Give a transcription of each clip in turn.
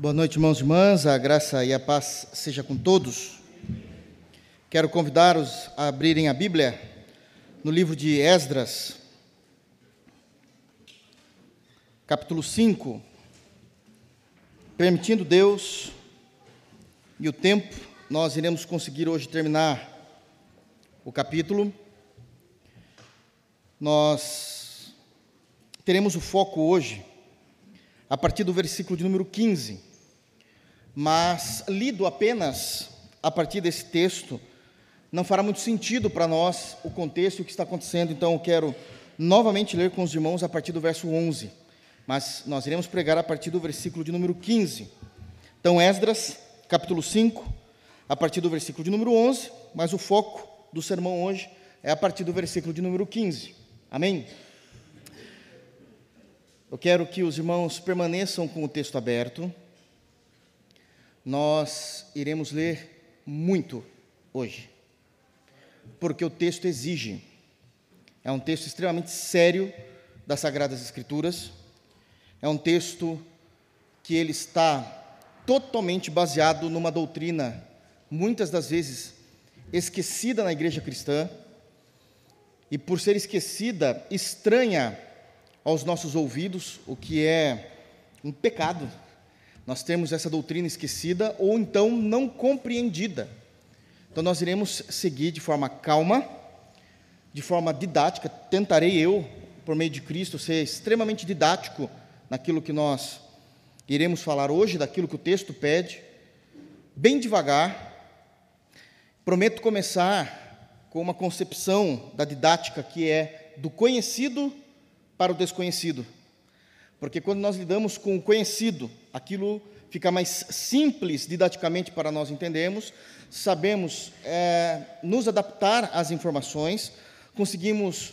Boa noite, irmãos e irmãs. A graça e a paz seja com todos. Quero convidar-os a abrirem a Bíblia no livro de Esdras, capítulo 5. Permitindo Deus e o tempo, nós iremos conseguir hoje terminar o capítulo. Nós teremos o foco hoje a partir do versículo de número 15. Mas, lido apenas a partir desse texto, não fará muito sentido para nós o contexto e o que está acontecendo, então eu quero novamente ler com os irmãos a partir do verso 11. Mas nós iremos pregar a partir do versículo de número 15. Então, Esdras, capítulo 5, a partir do versículo de número 11, mas o foco do sermão hoje é a partir do versículo de número 15. Amém? Eu quero que os irmãos permaneçam com o texto aberto. Nós iremos ler muito hoje, porque o texto exige. É um texto extremamente sério das Sagradas Escrituras. É um texto que ele está totalmente baseado numa doutrina, muitas das vezes esquecida na igreja cristã, e por ser esquecida, estranha aos nossos ouvidos, o que é um pecado. Nós temos essa doutrina esquecida ou então não compreendida. Então nós iremos seguir de forma calma, de forma didática. Tentarei eu, por meio de Cristo, ser extremamente didático naquilo que nós iremos falar hoje, daquilo que o texto pede, bem devagar. Prometo começar com uma concepção da didática que é do conhecido para o desconhecido. Porque quando nós lidamos com o conhecido, aquilo fica mais simples didaticamente para nós entendermos, sabemos é, nos adaptar às informações, conseguimos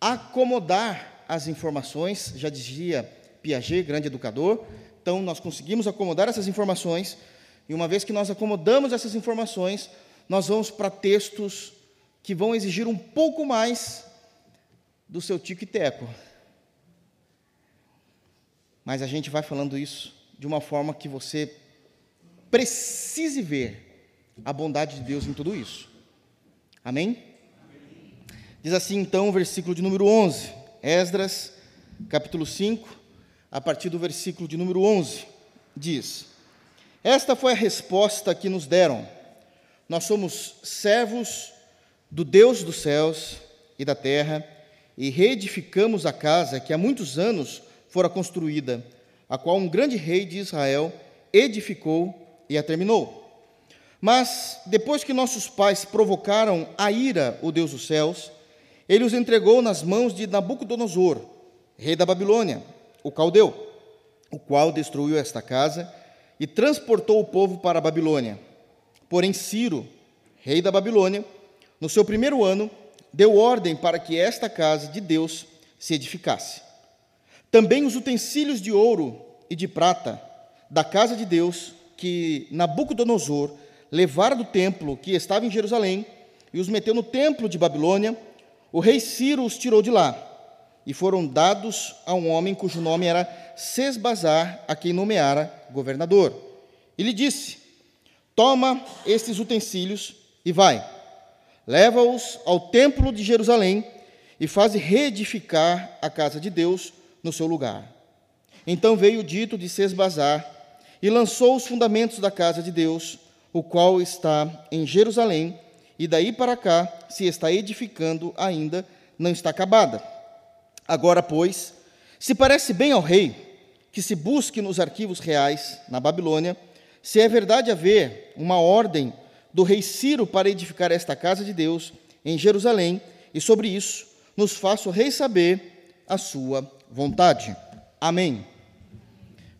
acomodar as informações, já dizia Piaget, grande educador, então nós conseguimos acomodar essas informações, e uma vez que nós acomodamos essas informações, nós vamos para textos que vão exigir um pouco mais do seu tico e teco. Mas a gente vai falando isso de uma forma que você precise ver a bondade de Deus em tudo isso. Amém? Diz assim então o versículo de número 11, Esdras, capítulo 5, a partir do versículo de número 11, diz: Esta foi a resposta que nos deram. Nós somos servos do Deus dos céus e da terra e reedificamos a casa que há muitos anos fora construída, a qual um grande rei de Israel edificou e a terminou. Mas, depois que nossos pais provocaram a ira o Deus dos céus, ele os entregou nas mãos de Nabucodonosor, rei da Babilônia, o caldeu, o qual destruiu esta casa e transportou o povo para a Babilônia. Porém, Ciro, rei da Babilônia, no seu primeiro ano, deu ordem para que esta casa de Deus se edificasse. Também os utensílios de ouro e de prata da casa de Deus que Nabucodonosor levara do templo que estava em Jerusalém e os meteu no templo de Babilônia, o rei Ciro os tirou de lá e foram dados a um homem cujo nome era Sesbazar, a quem nomeara governador. E lhe disse: Toma estes utensílios e vai, leva-os ao templo de Jerusalém e faze reedificar a casa de Deus no seu lugar. Então veio o dito de Sesbazar e lançou os fundamentos da casa de Deus, o qual está em Jerusalém, e daí para cá se está edificando ainda, não está acabada. Agora, pois, se parece bem ao rei que se busque nos arquivos reais, na Babilônia, se é verdade haver uma ordem do rei Ciro para edificar esta casa de Deus em Jerusalém, e sobre isso nos faça o rei saber a sua vontade. Amém.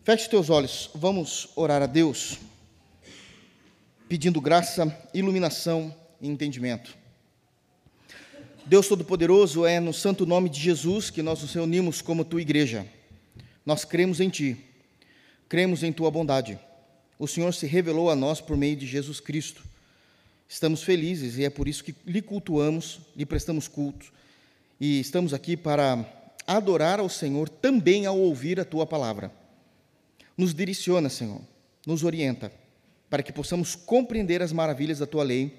Feche teus olhos, vamos orar a Deus, pedindo graça, iluminação e entendimento. Deus Todo-Poderoso, é no santo nome de Jesus que nós nos reunimos como tua igreja. Nós cremos em Ti, cremos em Tua bondade. O Senhor se revelou a nós por meio de Jesus Cristo. Estamos felizes e é por isso que lhe cultuamos, lhe prestamos culto. E estamos aqui para adorar ao Senhor também ao ouvir a tua palavra. Nos direciona, Senhor. nos orienta para que possamos compreender as maravilhas da tua lei,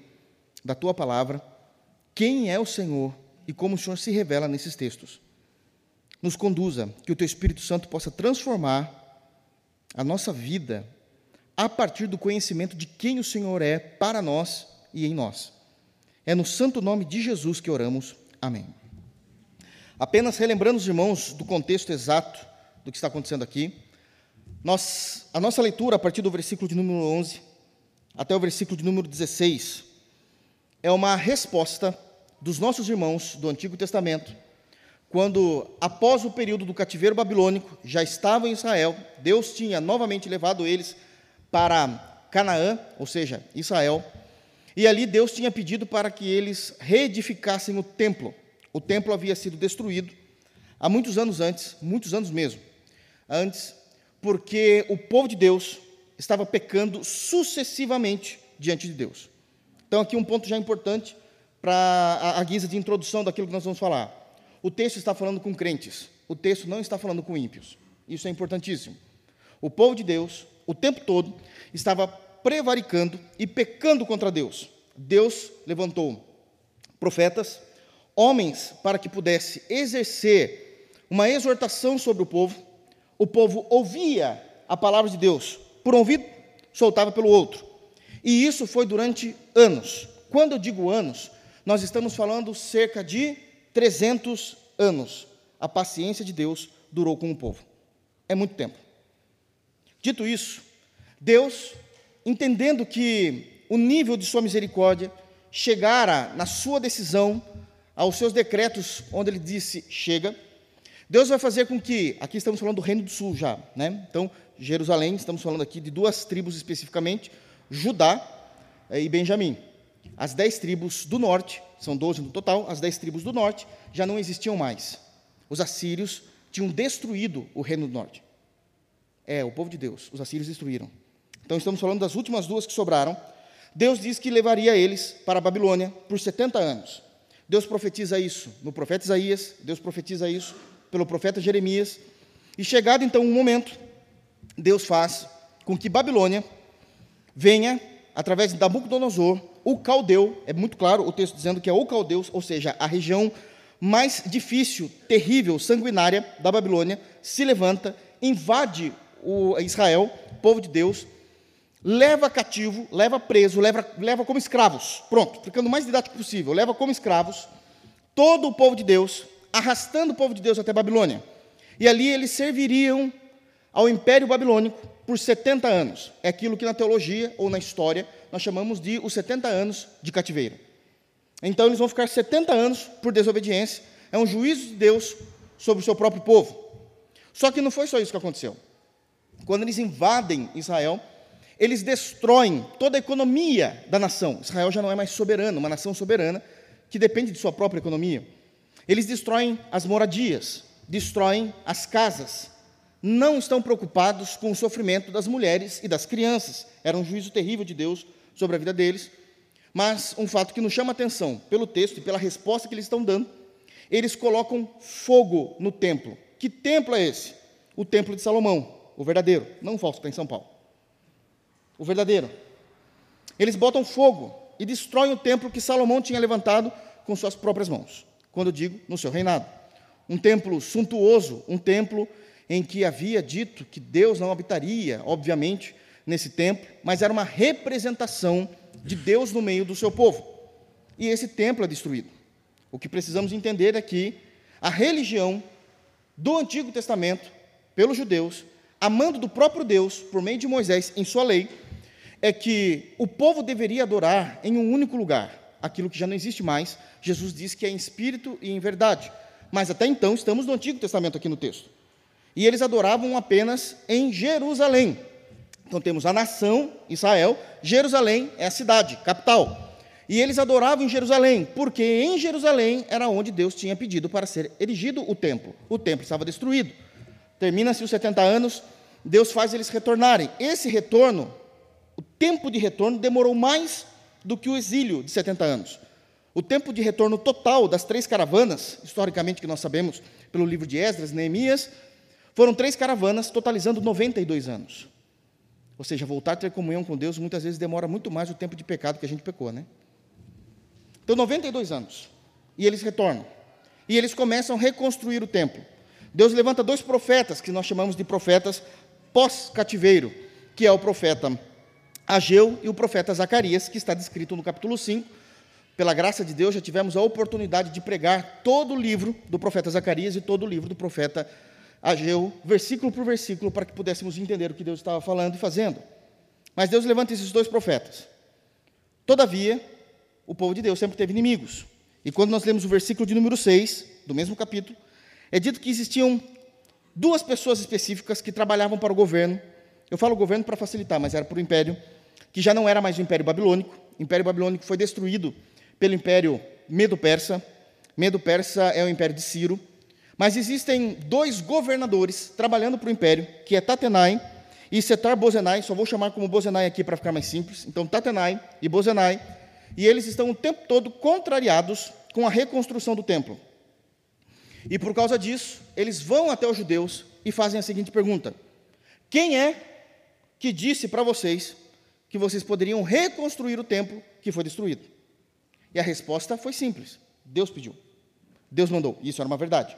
da tua palavra, quem é o Senhor e como o Senhor se revela nesses textos. Nos conduza, que o teu Espírito Santo possa transformar a nossa vida a partir do conhecimento de quem o Senhor é para nós e em nós. É no santo nome de Jesus que oramos. Amém. Apenas relembrando os irmãos do contexto exato do que está acontecendo aqui, nós, a nossa leitura, a partir do versículo de número 11 até o versículo de número 16, é uma resposta dos nossos irmãos do Antigo Testamento, quando, após o período do cativeiro babilônico, já estavam em Israel, Deus tinha novamente levado eles para Canaã, ou seja, Israel, e ali Deus tinha pedido para que eles reedificassem o templo. O templo havia sido destruído há muitos anos antes, muitos anos mesmo, antes porque o povo de Deus estava pecando sucessivamente diante de Deus. Então, aqui um ponto já importante para a, guisa de introdução daquilo que nós vamos falar. O texto está falando com crentes, o texto não está falando com ímpios. Isso é importantíssimo. O povo de Deus, o tempo todo, estava prevaricando e pecando contra Deus. Deus levantou profetas, homens, para que pudesse exercer uma exortação sobre o povo, o povo ouvia a palavra de Deus por um ouvido, soltava pelo outro. E isso foi durante anos. Quando eu digo anos, nós estamos falando cerca de 300 anos. A paciência de Deus durou com o povo. É muito tempo. Dito isso, Deus, entendendo que o nível de sua misericórdia chegara na sua decisão aos seus decretos, onde ele disse: chega, Deus vai fazer com que, aqui estamos falando do Reino do Sul já, né? Então, Jerusalém, estamos falando aqui de duas tribos especificamente, Judá eh, e Benjamim. As dez tribos do norte, são doze no total, as dez tribos do norte já não existiam mais. Os assírios tinham destruído o reino do norte. É, o povo de Deus, os assírios destruíram. Então estamos falando das últimas duas que sobraram. Deus diz que levaria eles para a Babilônia por 70 anos. Deus profetiza isso no profeta Isaías, Deus profetiza isso pelo profeta Jeremias. E chegado então um momento, Deus faz com que Babilônia venha, através de Nabucodonosor, o caldeu, é muito claro o texto dizendo que é o caldeu, ou seja, a região mais difícil, terrível, sanguinária da Babilônia, se levanta, invade o Israel, povo de Deus, leva cativo, leva preso, leva, leva como escravos. Pronto, ficando o mais didático possível, leva como escravos todo o povo de Deus, arrastando o povo de Deus até Babilônia. E ali eles serviriam ao Império Babilônico por 70 anos. É aquilo que na teologia ou na história nós chamamos de os 70 anos de cativeiro. Então eles vão ficar 70 anos por desobediência. É um juízo de Deus sobre o seu próprio povo. Só que não foi só isso que aconteceu. Quando eles invadem Israel, eles destroem toda a economia da nação. Israel já não é mais soberano, uma nação soberana que depende de sua própria economia. Eles destroem as moradias, destroem as casas. Não estão preocupados com o sofrimento das mulheres e das crianças. Era um juízo terrível de Deus sobre a vida deles. Mas um fato que nos chama a atenção pelo texto e pela resposta que eles estão dando, eles colocam fogo no templo. Que templo é esse? O templo de Salomão, o verdadeiro, não o falso que está em São Paulo. O verdadeiro. Eles botam fogo e destroem o templo que Salomão tinha levantado com suas próprias mãos quando digo no seu reinado. Um templo suntuoso, um templo em que havia dito que Deus não habitaria, obviamente, nesse templo, mas era uma representação de Deus no meio do seu povo. E esse templo é destruído. O que precisamos entender é que a religião do Antigo Testamento, pelos judeus, amando do próprio Deus, por meio de Moisés, em sua lei, é que o povo deveria adorar em um único lugar, aquilo que já não existe mais, Jesus diz que é em espírito e em verdade. Mas até então estamos no Antigo Testamento aqui no texto. E eles adoravam apenas em Jerusalém. Então temos a nação, Israel, Jerusalém é a cidade, capital. E eles adoravam em Jerusalém, porque em Jerusalém era onde Deus tinha pedido para ser erigido o templo. O templo estava destruído. Termina-se os 70 anos, Deus faz eles retornarem. Esse retorno, tempo de retorno demorou mais do que o exílio de 70 anos. O tempo de retorno total das três caravanas, historicamente que nós sabemos pelo livro de Esdras, Neemias, foram três caravanas, totalizando 92 anos. Ou seja, voltar a ter comunhão com Deus muitas vezes demora muito mais o tempo de pecado que a gente pecou, né? Então, 92 anos. E eles retornam. E eles começam a reconstruir o templo. Deus levanta dois profetas, que nós chamamos de profetas pós-cativeiro, que é o profeta Ageu e o profeta Zacarias, que está descrito no capítulo 5. Pela graça de Deus, já tivemos a oportunidade de pregar todo o livro do profeta Zacarias e todo o livro do profeta Ageu, versículo por versículo, para que pudéssemos entender o que Deus estava falando e fazendo. Mas Deus levanta esses dois profetas. Todavia, o povo de Deus sempre teve inimigos. E quando nós lemos o versículo de número 6, do mesmo capítulo, é dito que existiam duas pessoas específicas que trabalhavam para o governo. Eu falo governo para facilitar, mas era para o império, que já não era mais o Império Babilônico. O Império Babilônico foi destruído pelo Império Medo-Persa. Medo-Persa é o Império de Ciro. Mas existem dois governadores trabalhando para o Império, que é Tatenai e Setar Bozenai. Só vou chamar como Bozenai aqui para ficar mais simples. Então, Tatenai e Bozenai e eles estão o tempo todo contrariados com a reconstrução do templo. E por causa disso, eles vão até os judeus e fazem a seguinte pergunta: Quem é que disse para vocês que vocês poderiam reconstruir o templo que foi destruído? E a resposta foi simples: Deus pediu. Deus mandou. Isso era uma verdade.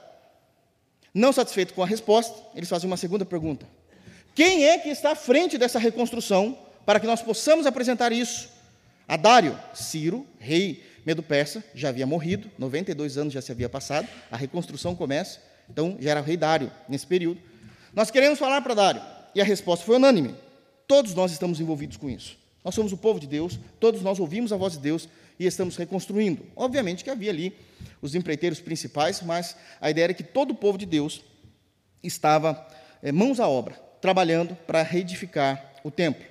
Não satisfeito com a resposta, eles fazem uma segunda pergunta: Quem é que está à frente dessa reconstrução para que nós possamos apresentar isso a Dário, Ciro, rei Medo-Persa, já havia morrido, 92 anos já se havia passado, a reconstrução começa, então já era o rei Dário nesse período. Nós queremos falar para Dário, e a resposta foi unânime. Todos nós estamos envolvidos com isso. Nós somos o povo de Deus, todos nós ouvimos a voz de Deus e estamos reconstruindo. Obviamente que havia ali os empreiteiros principais, mas a ideia era que todo o povo de Deus estava é, mãos à obra, trabalhando para reedificar o templo.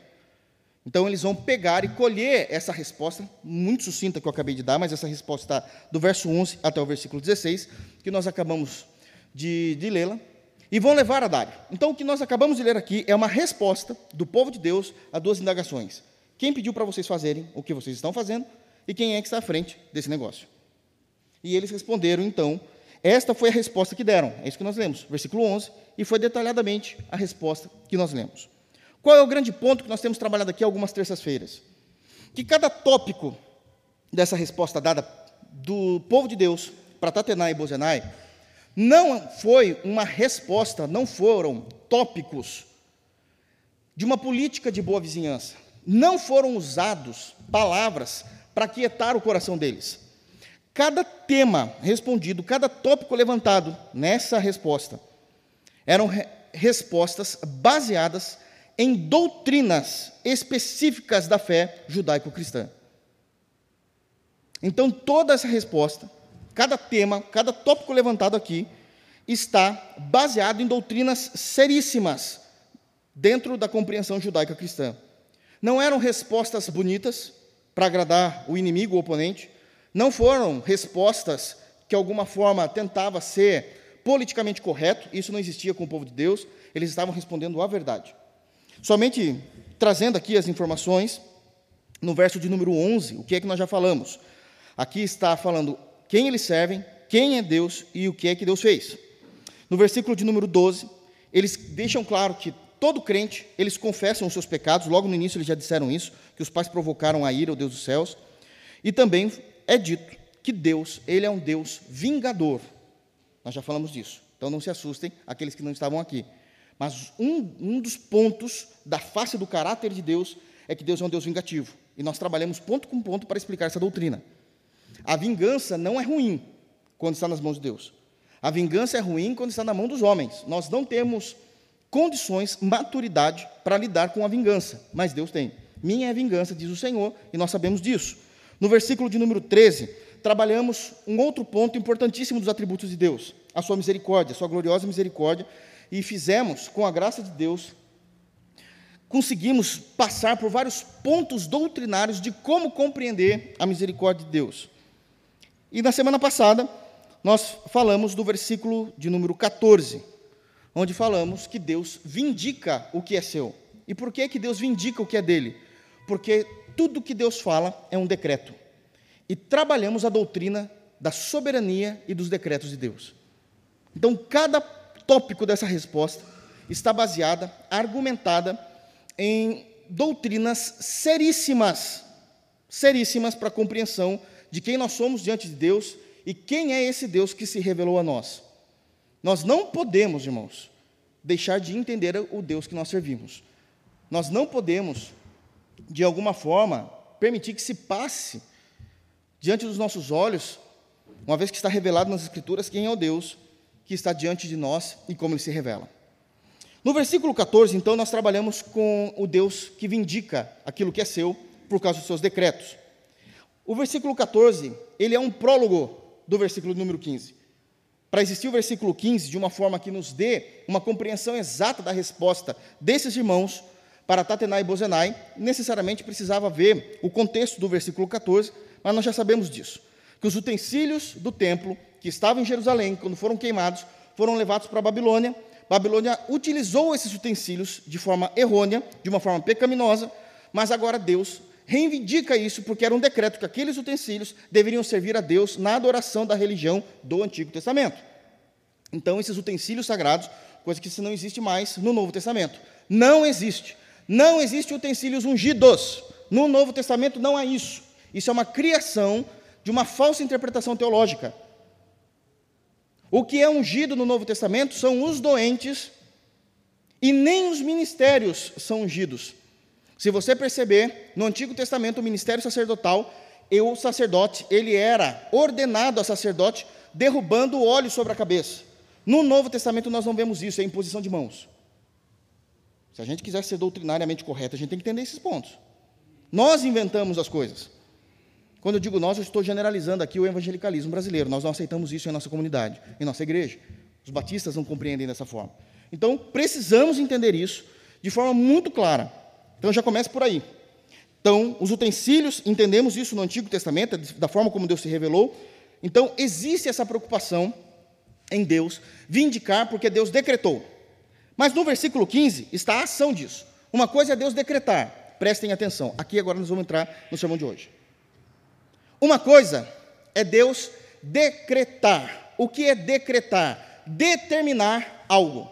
Então, eles vão pegar e colher essa resposta, muito sucinta que eu acabei de dar, mas essa resposta está do verso 11 até o versículo 16, que nós acabamos de, de lê-la, e vão levar a Dário. Então, o que nós acabamos de ler aqui é uma resposta do povo de Deus a duas indagações. Quem pediu para vocês fazerem o que vocês estão fazendo e quem é que está à frente desse negócio? E eles responderam, então, esta foi a resposta que deram, é isso que nós lemos, versículo 11, e foi detalhadamente a resposta que nós lemos. Qual é o grande ponto que nós temos trabalhado aqui algumas terças-feiras? Que cada tópico dessa resposta dada do povo de Deus para Tatenai e Bozenai não foi uma resposta, não foram tópicos de uma política de boa vizinhança. Não foram usados palavras para quietar o coração deles. Cada tema respondido, cada tópico levantado nessa resposta, eram re respostas baseadas em doutrinas específicas da fé judaico-cristã. Então, toda essa resposta, cada tema, cada tópico levantado aqui, está baseado em doutrinas seríssimas dentro da compreensão judaica cristã. Não eram respostas bonitas para agradar o inimigo, o oponente, não foram respostas que de alguma forma tentava ser politicamente correto, isso não existia com o povo de Deus, eles estavam respondendo a verdade. Somente trazendo aqui as informações, no verso de número 11, o que é que nós já falamos? Aqui está falando quem eles servem, quem é Deus e o que é que Deus fez. No versículo de número 12, eles deixam claro que todo crente, eles confessam os seus pecados, logo no início eles já disseram isso, que os pais provocaram a ira ao Deus dos céus, e também é dito que Deus, ele é um Deus vingador. Nós já falamos disso. Então não se assustem aqueles que não estavam aqui. Mas um, um dos pontos da face do caráter de Deus é que Deus é um Deus vingativo. E nós trabalhamos ponto com ponto para explicar essa doutrina. A vingança não é ruim quando está nas mãos de Deus. A vingança é ruim quando está na mão dos homens. Nós não temos condições, maturidade para lidar com a vingança, mas Deus tem. Minha é a vingança, diz o Senhor, e nós sabemos disso. No versículo de número 13, trabalhamos um outro ponto importantíssimo dos atributos de Deus, a sua misericórdia, a sua gloriosa misericórdia, e fizemos, com a graça de Deus, conseguimos passar por vários pontos doutrinários de como compreender a misericórdia de Deus. E na semana passada, nós falamos do versículo de número 14, onde falamos que Deus vindica o que é seu. E por que, que Deus vindica o que é dele? Porque tudo que Deus fala é um decreto. E trabalhamos a doutrina da soberania e dos decretos de Deus. Então, cada tópico dessa resposta está baseada, argumentada em doutrinas seríssimas, seríssimas para a compreensão de quem nós somos diante de Deus e quem é esse Deus que se revelou a nós. Nós não podemos, irmãos, deixar de entender o Deus que nós servimos. Nós não podemos, de alguma forma, permitir que se passe diante dos nossos olhos, uma vez que está revelado nas Escrituras quem é o Deus que está diante de nós e como ele se revela. No versículo 14, então, nós trabalhamos com o Deus que vindica aquilo que é seu por causa dos seus decretos. O versículo 14, ele é um prólogo do versículo número 15. Para existir o versículo 15 de uma forma que nos dê uma compreensão exata da resposta desses irmãos para Tatenai e Bozenai, necessariamente precisava ver o contexto do versículo 14, mas nós já sabemos disso. Que os utensílios do templo que estavam em Jerusalém, quando foram queimados, foram levados para a Babilônia. Babilônia utilizou esses utensílios de forma errônea, de uma forma pecaminosa, mas agora Deus reivindica isso porque era um decreto que aqueles utensílios deveriam servir a Deus na adoração da religião do Antigo Testamento. Então, esses utensílios sagrados, coisa que não existe mais no Novo Testamento. Não existe. Não existe utensílios ungidos. No Novo Testamento não há isso. Isso é uma criação de uma falsa interpretação teológica. O que é ungido no Novo Testamento são os doentes e nem os ministérios são ungidos. Se você perceber, no Antigo Testamento, o ministério sacerdotal, e o sacerdote, ele era ordenado a sacerdote, derrubando o óleo sobre a cabeça. No Novo Testamento nós não vemos isso, é imposição de mãos. Se a gente quiser ser doutrinariamente correto, a gente tem que entender esses pontos. Nós inventamos as coisas. Quando eu digo nós, eu estou generalizando aqui o evangelicalismo brasileiro. Nós não aceitamos isso em nossa comunidade, em nossa igreja. Os batistas não compreendem dessa forma. Então, precisamos entender isso de forma muito clara. Então, já começa por aí. Então, os utensílios, entendemos isso no Antigo Testamento, da forma como Deus se revelou. Então, existe essa preocupação em Deus vindicar, porque Deus decretou. Mas no versículo 15 está a ação disso. Uma coisa é Deus decretar, prestem atenção. Aqui agora nós vamos entrar no sermão de hoje. Uma coisa é Deus decretar. O que é decretar? Determinar algo.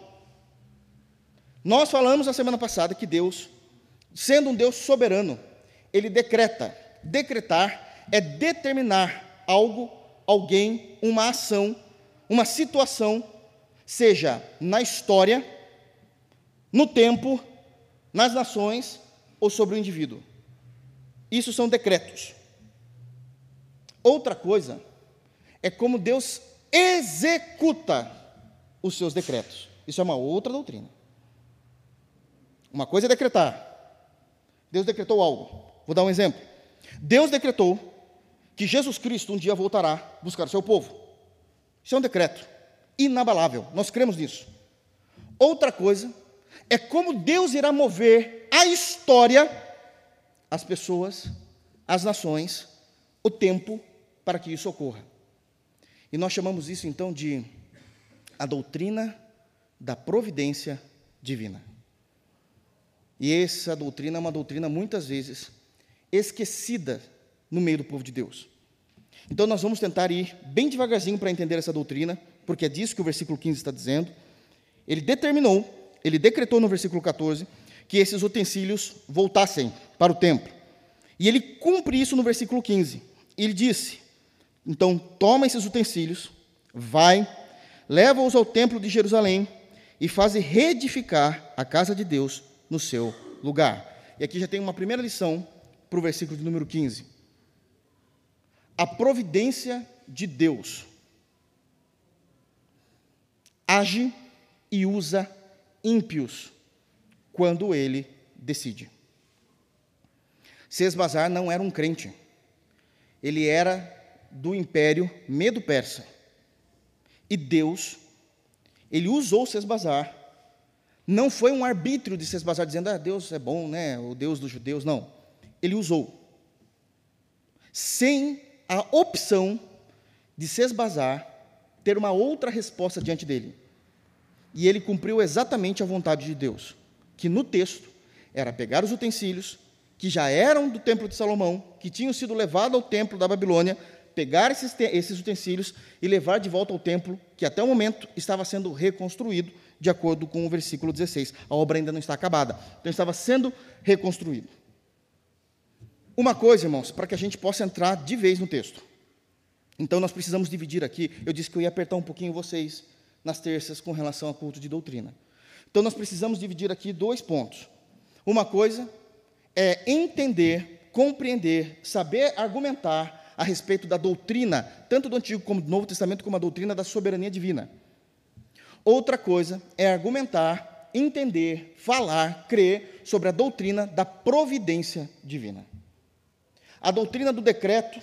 Nós falamos na semana passada que Deus, sendo um Deus soberano, ele decreta. Decretar é determinar algo, alguém, uma ação, uma situação, seja na história, no tempo, nas nações ou sobre o indivíduo. Isso são decretos. Outra coisa é como Deus executa os seus decretos. Isso é uma outra doutrina. Uma coisa é decretar. Deus decretou algo. Vou dar um exemplo. Deus decretou que Jesus Cristo um dia voltará buscar o seu povo. Isso é um decreto inabalável. Nós cremos nisso. Outra coisa é como Deus irá mover a história, as pessoas, as nações, o tempo para que isso ocorra. E nós chamamos isso então de a doutrina da providência divina. E essa doutrina é uma doutrina muitas vezes esquecida no meio do povo de Deus. Então nós vamos tentar ir bem devagarzinho para entender essa doutrina, porque é disso que o versículo 15 está dizendo. Ele determinou, ele decretou no versículo 14 que esses utensílios voltassem para o templo. E ele cumpre isso no versículo 15. Ele disse: então, toma esses utensílios, vai, leva-os ao templo de Jerusalém e faz reedificar a casa de Deus no seu lugar. E aqui já tem uma primeira lição para o versículo de número 15. A providência de Deus age e usa ímpios quando ele decide. Sesbazar não era um crente. Ele era do império medo-persa. E Deus, ele usou Sesbazar. Não foi um arbítrio de Sesbazar dizendo, ah, Deus é bom, né? O Deus dos judeus. Não. Ele usou. Sem a opção de Sesbazar ter uma outra resposta diante dele. E ele cumpriu exatamente a vontade de Deus, que no texto era pegar os utensílios, que já eram do templo de Salomão, que tinham sido levados ao templo da Babilônia, pegar esses, esses utensílios e levar de volta ao templo, que até o momento estava sendo reconstruído de acordo com o versículo 16. A obra ainda não está acabada, então estava sendo reconstruído. Uma coisa, irmãos, para que a gente possa entrar de vez no texto. Então nós precisamos dividir aqui. Eu disse que eu ia apertar um pouquinho vocês nas terças com relação a culto de doutrina. Então nós precisamos dividir aqui dois pontos. Uma coisa é entender, compreender, saber argumentar a respeito da doutrina, tanto do Antigo como do Novo Testamento, como a doutrina da soberania divina. Outra coisa é argumentar, entender, falar, crer sobre a doutrina da providência divina. A doutrina do decreto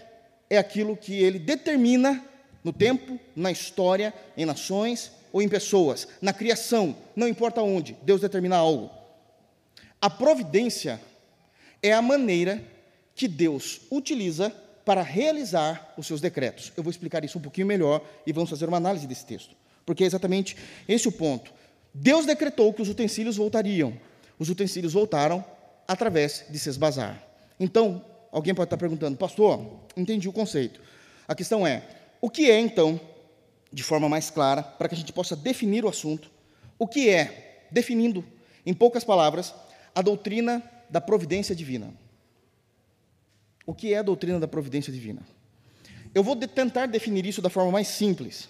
é aquilo que ele determina no tempo, na história, em nações ou em pessoas, na criação, não importa onde, Deus determina algo. A providência é a maneira que Deus utiliza para realizar os seus decretos. Eu vou explicar isso um pouquinho melhor e vamos fazer uma análise desse texto, porque é exatamente esse o ponto. Deus decretou que os utensílios voltariam. Os utensílios voltaram através de Sesbazar. Então, alguém pode estar perguntando, pastor, entendi o conceito. A questão é, o que é então, de forma mais clara, para que a gente possa definir o assunto, o que é, definindo em poucas palavras, a doutrina da providência divina? O que é a doutrina da providência divina? Eu vou de tentar definir isso da forma mais simples.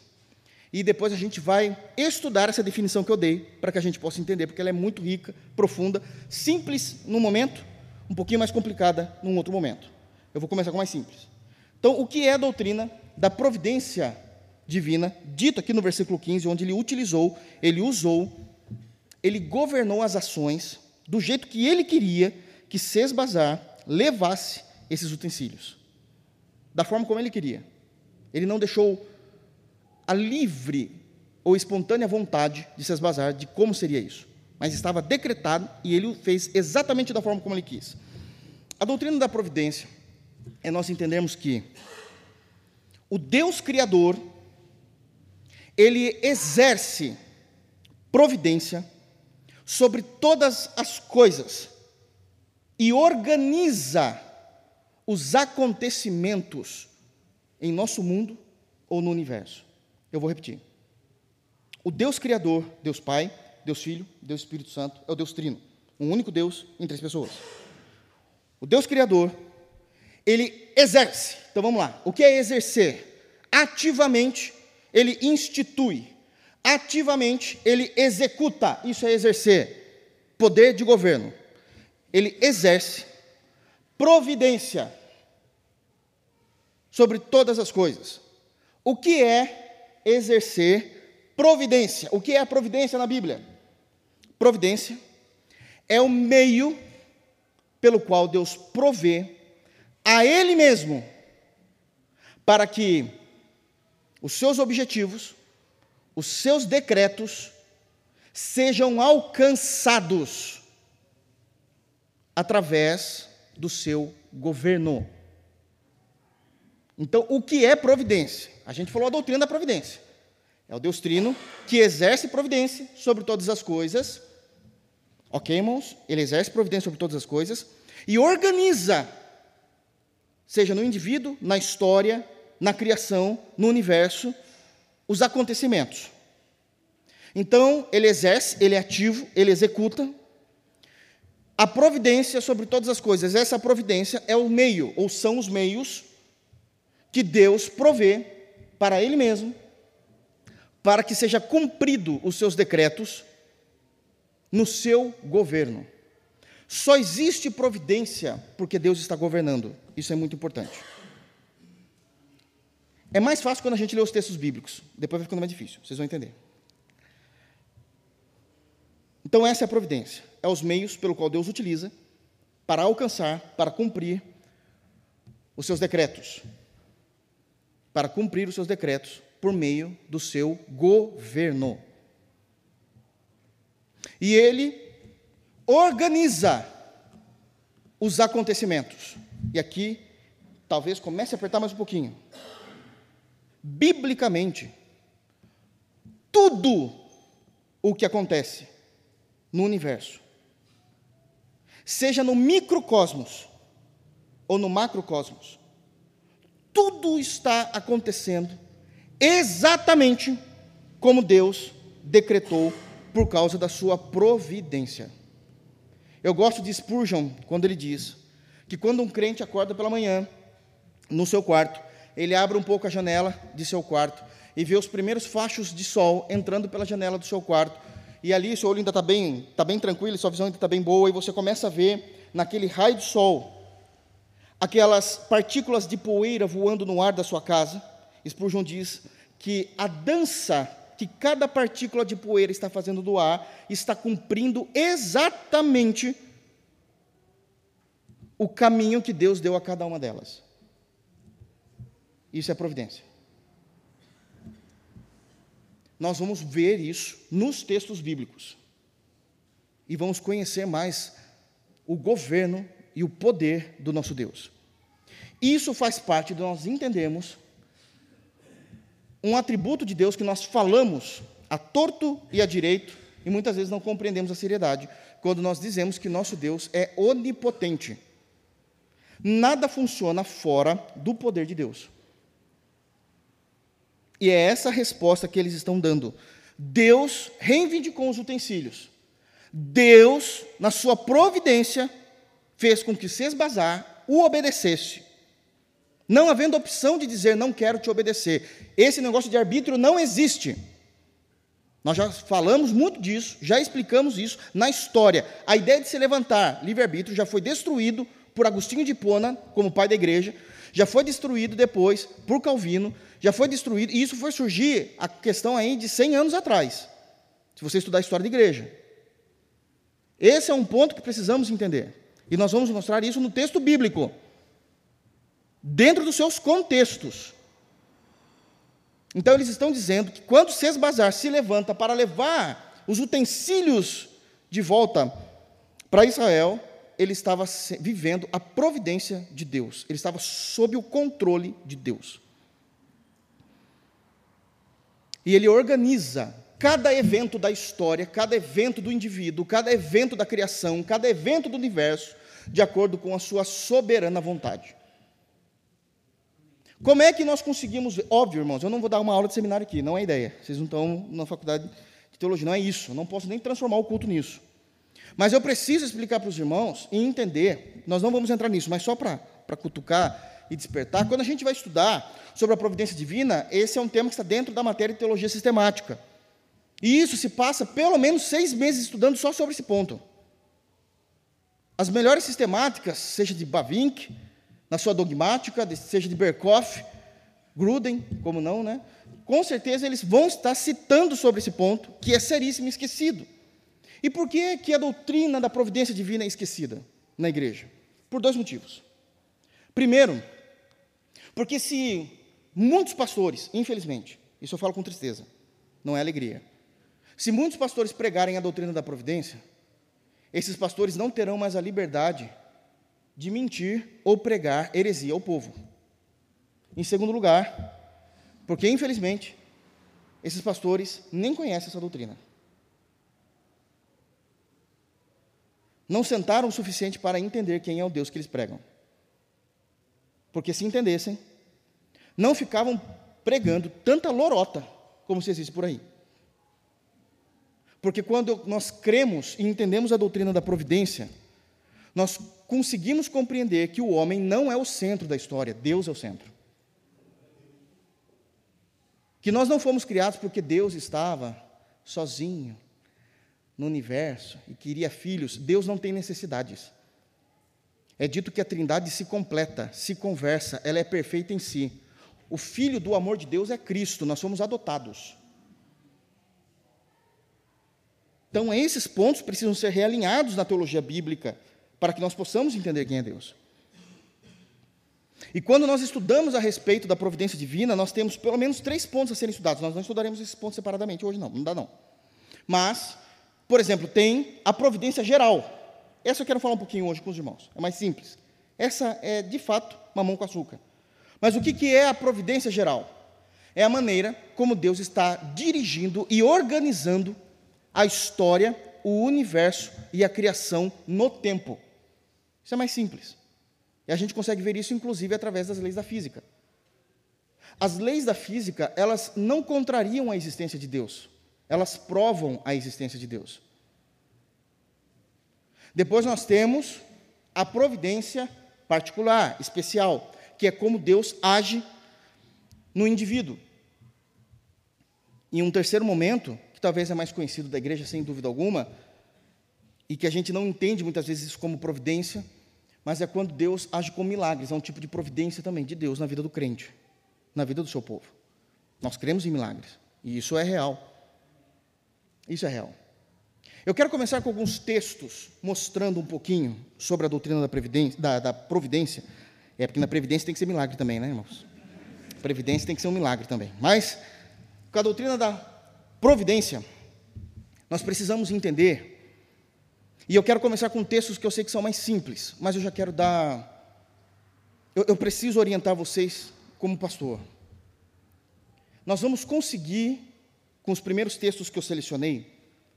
E depois a gente vai estudar essa definição que eu dei, para que a gente possa entender, porque ela é muito rica, profunda, simples no momento, um pouquinho mais complicada num outro momento. Eu vou começar com mais simples. Então, o que é a doutrina da providência divina, dito aqui no versículo 15, onde ele utilizou, ele usou, ele governou as ações do jeito que ele queria que Sesbazar levasse esses utensílios, da forma como ele queria. Ele não deixou a livre ou espontânea vontade de Sesbazar de como seria isso mas estava decretado e ele o fez exatamente da forma como ele quis. A doutrina da providência é nós entendermos que o Deus Criador, ele exerce providência sobre todas as coisas e organiza os acontecimentos em nosso mundo ou no universo. Eu vou repetir. O Deus Criador, Deus Pai, Deus Filho, Deus Espírito Santo, é o Deus Trino, um único Deus em três pessoas. O Deus Criador, ele exerce. Então vamos lá. O que é exercer? Ativamente, ele institui. Ativamente, ele executa. Isso é exercer. Poder de governo. Ele exerce providência sobre todas as coisas. O que é exercer providência? O que é a providência na Bíblia? Providência é o meio pelo qual Deus provê a Ele mesmo para que os seus objetivos, os seus decretos sejam alcançados através do seu governo. Então, o que é providência? A gente falou a doutrina da providência. É o Deus Trino que exerce providência sobre todas as coisas Ok, irmãos? Ele exerce providência sobre todas as coisas e organiza, seja no indivíduo, na história, na criação, no universo, os acontecimentos. Então, ele exerce, ele é ativo, ele executa a providência sobre todas as coisas. Essa providência é o meio, ou são os meios que Deus provê para Ele mesmo, para que seja cumprido os seus decretos no seu governo. Só existe providência porque Deus está governando. Isso é muito importante. É mais fácil quando a gente lê os textos bíblicos. Depois vai ficando mais difícil. Vocês vão entender. Então, essa é a providência. É os meios pelo qual Deus utiliza para alcançar, para cumprir os seus decretos. Para cumprir os seus decretos por meio do seu governo. E ele organiza os acontecimentos. E aqui, talvez comece a apertar mais um pouquinho. Biblicamente, tudo o que acontece no universo, seja no microcosmos ou no macrocosmos, tudo está acontecendo exatamente como Deus decretou por causa da sua providência. Eu gosto de Spurgeon quando ele diz que quando um crente acorda pela manhã, no seu quarto, ele abre um pouco a janela de seu quarto e vê os primeiros fachos de sol entrando pela janela do seu quarto. E ali seu olho ainda está bem, tá bem tranquilo, sua visão ainda está bem boa, e você começa a ver naquele raio de sol aquelas partículas de poeira voando no ar da sua casa. Spurgeon diz que a dança que cada partícula de poeira está fazendo do ar está cumprindo exatamente o caminho que Deus deu a cada uma delas. Isso é providência. Nós vamos ver isso nos textos bíblicos. E vamos conhecer mais o governo e o poder do nosso Deus. Isso faz parte de nós entendermos um atributo de Deus que nós falamos a torto e a direito e muitas vezes não compreendemos a seriedade quando nós dizemos que nosso Deus é onipotente. Nada funciona fora do poder de Deus. E é essa resposta que eles estão dando. Deus reivindicou os utensílios. Deus, na sua providência, fez com que Sesbazar o obedecesse não havendo opção de dizer não quero te obedecer. Esse negócio de arbítrio não existe. Nós já falamos muito disso, já explicamos isso na história. A ideia de se levantar livre-arbítrio já foi destruído por Agostinho de Hipona, como pai da igreja, já foi destruído depois por Calvino, já foi destruído, e isso foi surgir a questão aí de 100 anos atrás, se você estudar a história da igreja. Esse é um ponto que precisamos entender. E nós vamos mostrar isso no texto bíblico dentro dos seus contextos. Então eles estão dizendo que quando Sesbazar se levanta para levar os utensílios de volta para Israel, ele estava vivendo a providência de Deus, ele estava sob o controle de Deus. E ele organiza cada evento da história, cada evento do indivíduo, cada evento da criação, cada evento do universo, de acordo com a sua soberana vontade. Como é que nós conseguimos ver? Óbvio, irmãos, eu não vou dar uma aula de seminário aqui, não é ideia. Vocês não estão na faculdade de teologia, não é isso. Eu não posso nem transformar o culto nisso. Mas eu preciso explicar para os irmãos e entender. Nós não vamos entrar nisso, mas só para cutucar e despertar. Quando a gente vai estudar sobre a providência divina, esse é um tema que está dentro da matéria de teologia sistemática. E isso se passa pelo menos seis meses estudando só sobre esse ponto. As melhores sistemáticas, seja de Bavinck, na sua dogmática, seja de Berkoff, Gruden, como não, né? Com certeza eles vão estar citando sobre esse ponto, que é seríssimo esquecido. E por que, que a doutrina da providência divina é esquecida na igreja? Por dois motivos. Primeiro, porque se muitos pastores, infelizmente, isso eu falo com tristeza, não é alegria, se muitos pastores pregarem a doutrina da providência, esses pastores não terão mais a liberdade de mentir ou pregar heresia ao povo. Em segundo lugar, porque infelizmente esses pastores nem conhecem essa doutrina. Não sentaram o suficiente para entender quem é o Deus que eles pregam. Porque se entendessem, não ficavam pregando tanta lorota como se existe por aí. Porque quando nós cremos e entendemos a doutrina da providência, nós conseguimos compreender que o homem não é o centro da história, Deus é o centro. Que nós não fomos criados porque Deus estava sozinho no universo e queria filhos. Deus não tem necessidades. É dito que a Trindade se completa, se conversa, ela é perfeita em si. O filho do amor de Deus é Cristo, nós somos adotados. Então, esses pontos precisam ser realinhados na teologia bíblica para que nós possamos entender quem é Deus. E quando nós estudamos a respeito da providência divina, nós temos pelo menos três pontos a serem estudados. Nós não estudaremos esses pontos separadamente hoje, não, não dá não. Mas, por exemplo, tem a providência geral. Essa eu quero falar um pouquinho hoje com os irmãos. É mais simples. Essa é, de fato, mamão com açúcar. Mas o que, é a providência geral? É a maneira como Deus está dirigindo e organizando a história, o universo e a criação no tempo. Isso é mais simples. E a gente consegue ver isso, inclusive, através das leis da física. As leis da física, elas não contrariam a existência de Deus. elas provam a existência de Deus. Depois nós temos a providência particular, especial, que é como Deus age no indivíduo. Em um terceiro momento, que talvez é mais conhecido da igreja, sem dúvida alguma, e que a gente não entende muitas vezes isso como providência, mas é quando Deus age com milagres, é um tipo de providência também de Deus na vida do crente, na vida do seu povo. Nós cremos em milagres, e isso é real. Isso é real. Eu quero começar com alguns textos mostrando um pouquinho sobre a doutrina da, da, da providência. É porque na previdência tem que ser milagre também, né, irmãos? Previdência tem que ser um milagre também. Mas, com a doutrina da providência, nós precisamos entender. E eu quero começar com textos que eu sei que são mais simples, mas eu já quero dar. Eu, eu preciso orientar vocês como pastor. Nós vamos conseguir, com os primeiros textos que eu selecionei,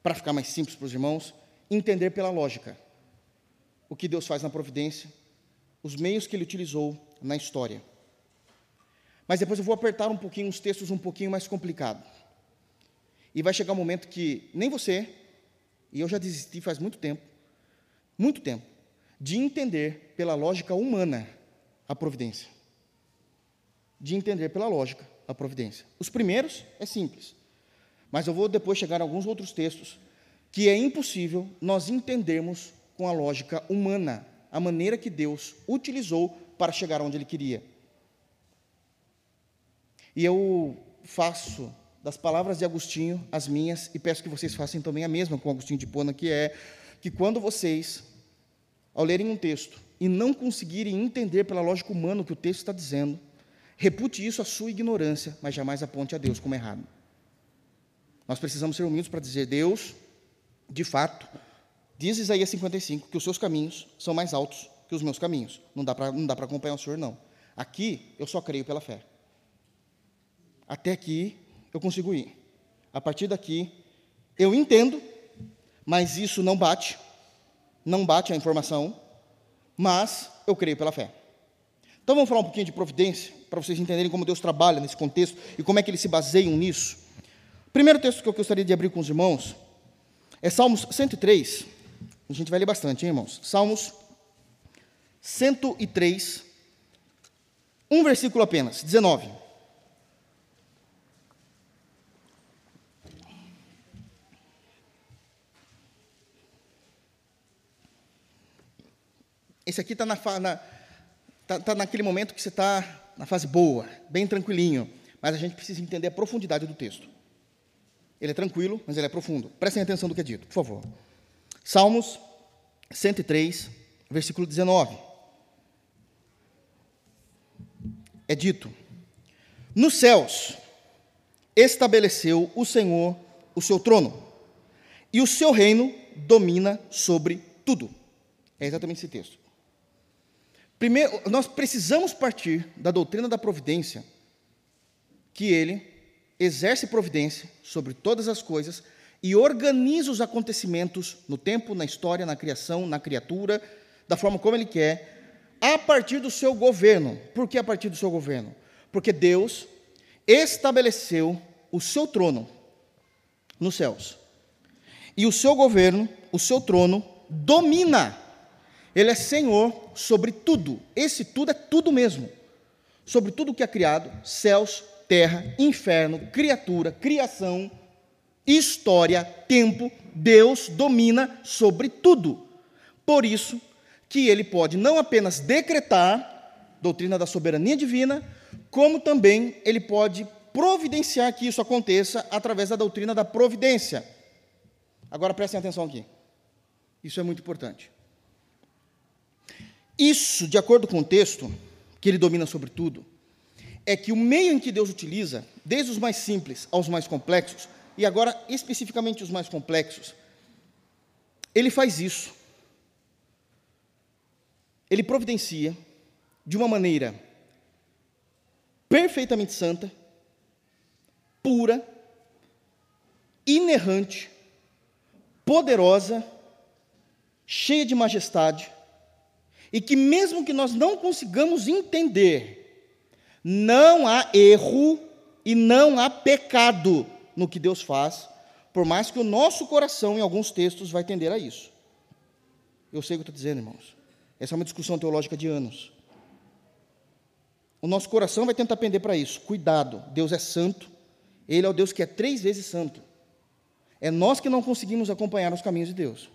para ficar mais simples para os irmãos, entender pela lógica o que Deus faz na providência, os meios que ele utilizou na história. Mas depois eu vou apertar um pouquinho os textos um pouquinho mais complicados. E vai chegar um momento que nem você, e eu já desisti faz muito tempo, muito tempo, de entender pela lógica humana a providência. De entender pela lógica a providência. Os primeiros é simples. Mas eu vou depois chegar a alguns outros textos que é impossível nós entendermos com a lógica humana a maneira que Deus utilizou para chegar onde Ele queria. E eu faço das palavras de Agostinho as minhas e peço que vocês façam também a mesma com Agostinho de Pona, que é que quando vocês, ao lerem um texto e não conseguirem entender pela lógica humana o que o texto está dizendo, repute isso a sua ignorância, mas jamais aponte a Deus como errado. Nós precisamos ser humildes para dizer: Deus, de fato, diz Isaías 55 que os seus caminhos são mais altos que os meus caminhos. Não dá para acompanhar o Senhor, não. Aqui eu só creio pela fé. Até aqui eu consigo ir. A partir daqui eu entendo, mas isso não bate, não bate a informação, mas eu creio pela fé. Então vamos falar um pouquinho de providência, para vocês entenderem como Deus trabalha nesse contexto e como é que eles se baseiam nisso. Primeiro texto que eu gostaria de abrir com os irmãos é Salmos 103. A gente vai ler bastante, hein, irmãos? Salmos 103, um versículo apenas, 19. Esse aqui está na, na, tá, tá naquele momento que você está na fase boa, bem tranquilinho, mas a gente precisa entender a profundidade do texto. Ele é tranquilo, mas ele é profundo. Prestem atenção no que é dito, por favor. Salmos 103, versículo 19. É dito: Nos céus estabeleceu o Senhor o seu trono, e o seu reino domina sobre tudo. É exatamente esse texto. Primeiro, nós precisamos partir da doutrina da providência, que ele exerce providência sobre todas as coisas e organiza os acontecimentos no tempo, na história, na criação, na criatura, da forma como ele quer, a partir do seu governo. Por que a partir do seu governo? Porque Deus estabeleceu o seu trono nos céus. E o seu governo, o seu trono, domina. Ele é senhor sobre tudo. Esse tudo é tudo mesmo. Sobre tudo que é criado, céus, terra, inferno, criatura, criação, história, tempo, Deus domina sobre tudo. Por isso que ele pode não apenas decretar doutrina da soberania divina, como também ele pode providenciar que isso aconteça através da doutrina da providência. Agora prestem atenção aqui. Isso é muito importante. Isso, de acordo com o texto, que ele domina sobre tudo, é que o meio em que Deus utiliza, desde os mais simples aos mais complexos, e agora especificamente os mais complexos, ele faz isso. Ele providencia de uma maneira perfeitamente santa, pura, inerrante, poderosa, cheia de majestade, e que mesmo que nós não consigamos entender não há erro e não há pecado no que Deus faz, Por mais que o nosso coração, em alguns textos, vai tender a isso. Eu sei o que estou dizendo, irmãos. Essa é uma discussão teológica de anos. O nosso coração vai tentar pender para isso. Cuidado, Deus é santo. Ele é o Deus que é três vezes santo. É nós que não conseguimos acompanhar os caminhos de Deus.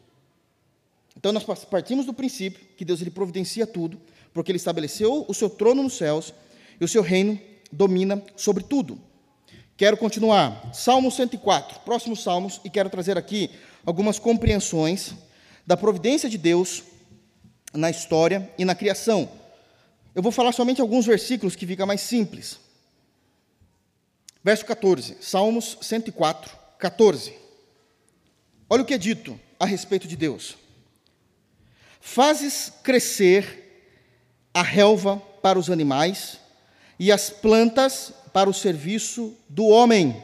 Então nós partimos do princípio que Deus ele providencia tudo, porque ele estabeleceu o seu trono nos céus e o seu reino domina sobre tudo. Quero continuar. Salmo 104, próximos salmos, e quero trazer aqui algumas compreensões da providência de Deus na história e na criação. Eu vou falar somente alguns versículos que fica mais simples. Verso 14, Salmos 104, 14. Olha o que é dito a respeito de Deus. Fazes crescer a relva para os animais e as plantas para o serviço do homem,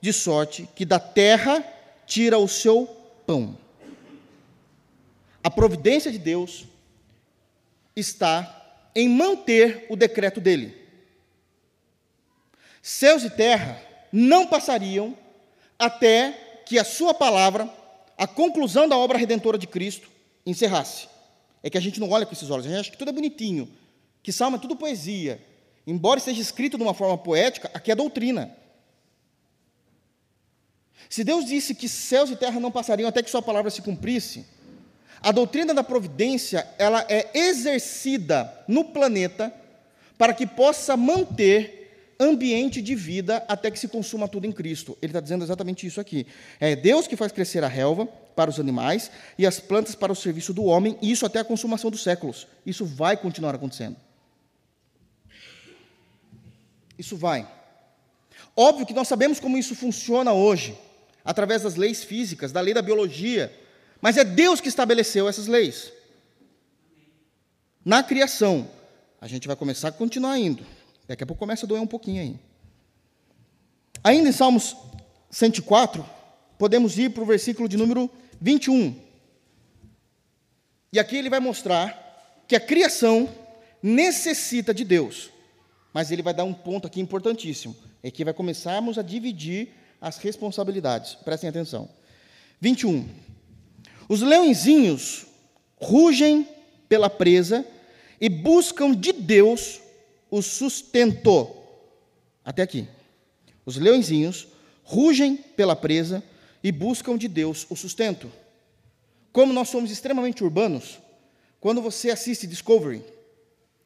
de sorte que da terra tira o seu pão. A providência de Deus está em manter o decreto dele. Céus e terra não passariam até que a sua palavra, a conclusão da obra redentora de Cristo, encerrasse. É que a gente não olha com esses olhos, a gente acha que tudo é bonitinho, que salmo é tudo poesia. Embora esteja escrito de uma forma poética, aqui é doutrina. Se Deus disse que céus e terra não passariam até que sua palavra se cumprisse, a doutrina da providência, ela é exercida no planeta para que possa manter ambiente de vida até que se consuma tudo em Cristo. Ele está dizendo exatamente isso aqui. É Deus que faz crescer a relva para os animais e as plantas para o serviço do homem, e isso até a consumação dos séculos. Isso vai continuar acontecendo. Isso vai. Óbvio que nós sabemos como isso funciona hoje, através das leis físicas, da lei da biologia, mas é Deus que estabeleceu essas leis. Na criação, a gente vai começar a continuar indo. Daqui a pouco começa a doer um pouquinho aí. Ainda em Salmos 104, podemos ir para o versículo de número 21. E aqui ele vai mostrar que a criação necessita de Deus. Mas ele vai dar um ponto aqui importantíssimo. É que vai começarmos a dividir as responsabilidades. Prestem atenção. 21. Os leõezinhos rugem pela presa e buscam de Deus o sustento. Até aqui. Os leõezinhos rugem pela presa e buscam de Deus o sustento. Como nós somos extremamente urbanos, quando você assiste Discovery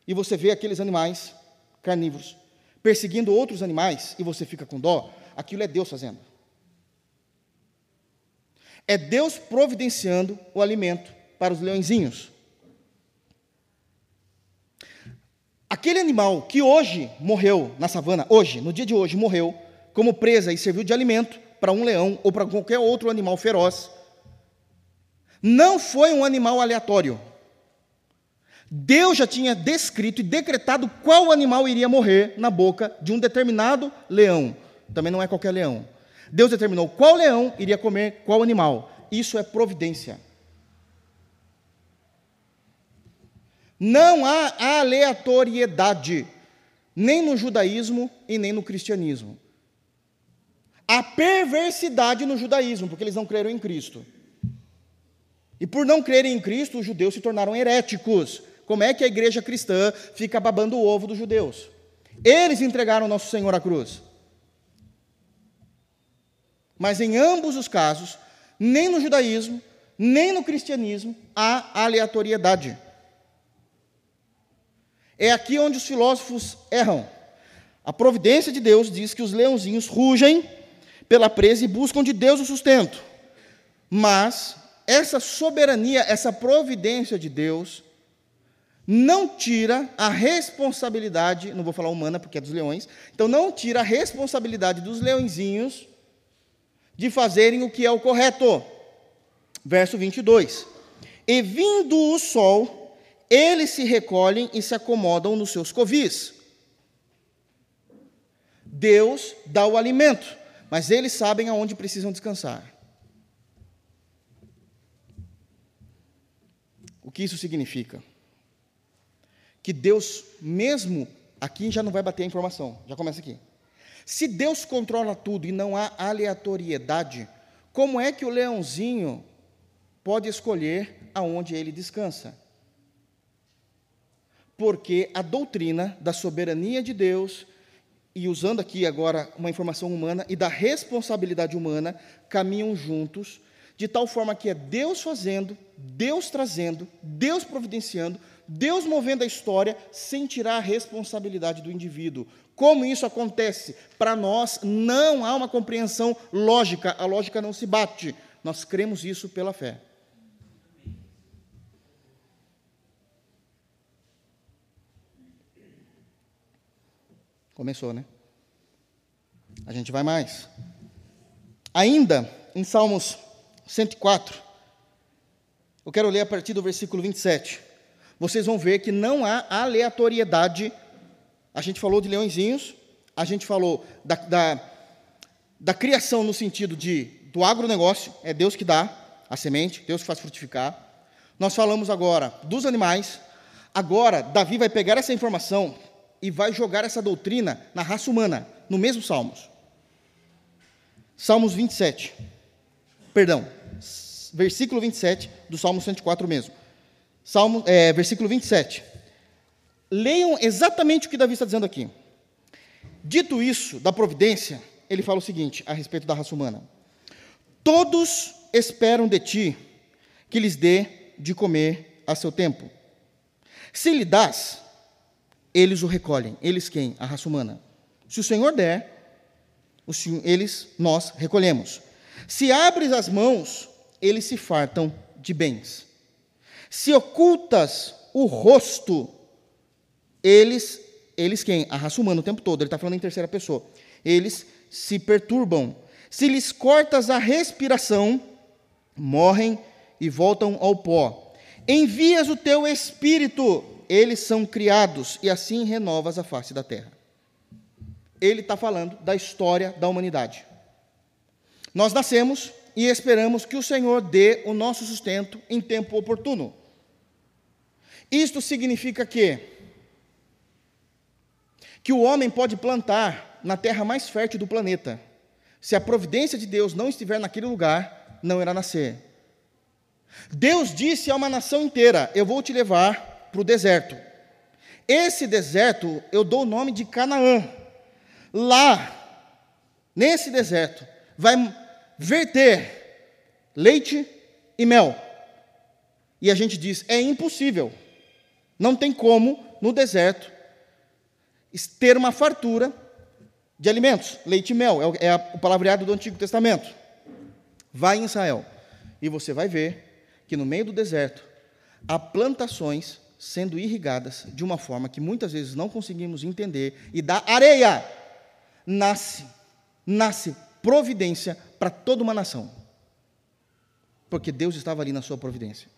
e você vê aqueles animais carnívoros perseguindo outros animais e você fica com dó, aquilo é Deus fazendo. É Deus providenciando o alimento para os leõezinhos. Aquele animal que hoje morreu na savana, hoje, no dia de hoje, morreu como presa e serviu de alimento para um leão ou para qualquer outro animal feroz, não foi um animal aleatório. Deus já tinha descrito e decretado qual animal iria morrer na boca de um determinado leão. Também não é qualquer leão. Deus determinou qual leão iria comer qual animal. Isso é providência. Não há aleatoriedade, nem no judaísmo e nem no cristianismo. Há perversidade no judaísmo, porque eles não creram em Cristo. E por não crerem em Cristo, os judeus se tornaram heréticos. Como é que a igreja cristã fica babando o ovo dos judeus? Eles entregaram nosso Senhor à cruz. Mas em ambos os casos, nem no judaísmo, nem no cristianismo há aleatoriedade. É aqui onde os filósofos erram. A providência de Deus diz que os leãozinhos rugem pela presa e buscam de Deus o sustento. Mas essa soberania, essa providência de Deus, não tira a responsabilidade, não vou falar humana porque é dos leões, então não tira a responsabilidade dos leõezinhos de fazerem o que é o correto. Verso 22. E vindo o sol, eles se recolhem e se acomodam nos seus covis. Deus dá o alimento, mas eles sabem aonde precisam descansar. O que isso significa? Que Deus, mesmo aqui já não vai bater a informação, já começa aqui. Se Deus controla tudo e não há aleatoriedade, como é que o leãozinho pode escolher aonde ele descansa? Porque a doutrina da soberania de Deus, e usando aqui agora uma informação humana, e da responsabilidade humana, caminham juntos, de tal forma que é Deus fazendo, Deus trazendo, Deus providenciando, Deus movendo a história sem tirar a responsabilidade do indivíduo. Como isso acontece? Para nós não há uma compreensão lógica, a lógica não se bate. Nós cremos isso pela fé. Começou, né? A gente vai mais. Ainda em Salmos 104, eu quero ler a partir do versículo 27 vocês vão ver que não há aleatoriedade. A gente falou de leõezinhos, a gente falou da, da, da criação no sentido de do agronegócio, é Deus que dá a semente, Deus que faz frutificar. Nós falamos agora dos animais. Agora, Davi vai pegar essa informação e vai jogar essa doutrina na raça humana, no mesmo Salmos. Salmos 27. Perdão, versículo 27 do Salmo 104 mesmo. Salmo, é, versículo 27. Leiam exatamente o que Davi está dizendo aqui. Dito isso, da providência, ele fala o seguinte a respeito da raça humana: Todos esperam de ti que lhes dê de comer a seu tempo. Se lhe dás, eles o recolhem. Eles quem? A raça humana. Se o Senhor der, o Senhor, eles, nós recolhemos. Se abres as mãos, eles se fartam de bens. Se ocultas o rosto, eles, eles quem? A raça humana o tempo todo, ele está falando em terceira pessoa. Eles se perturbam. Se lhes cortas a respiração, morrem e voltam ao pó. Envias o teu espírito, eles são criados, e assim renovas a face da terra. Ele está falando da história da humanidade. Nós nascemos e esperamos que o Senhor dê o nosso sustento em tempo oportuno. Isto significa que que o homem pode plantar na terra mais fértil do planeta. Se a providência de Deus não estiver naquele lugar, não irá nascer. Deus disse a uma nação inteira: Eu vou te levar para o deserto. Esse deserto eu dou o nome de Canaã. Lá, nesse deserto, vai verter leite e mel. E a gente diz: é impossível. Não tem como, no deserto, ter uma fartura de alimentos, leite e mel, é, é o palavreado do Antigo Testamento. Vai em Israel e você vai ver que no meio do deserto há plantações sendo irrigadas de uma forma que muitas vezes não conseguimos entender, e da areia nasce, nasce providência para toda uma nação. Porque Deus estava ali na sua providência.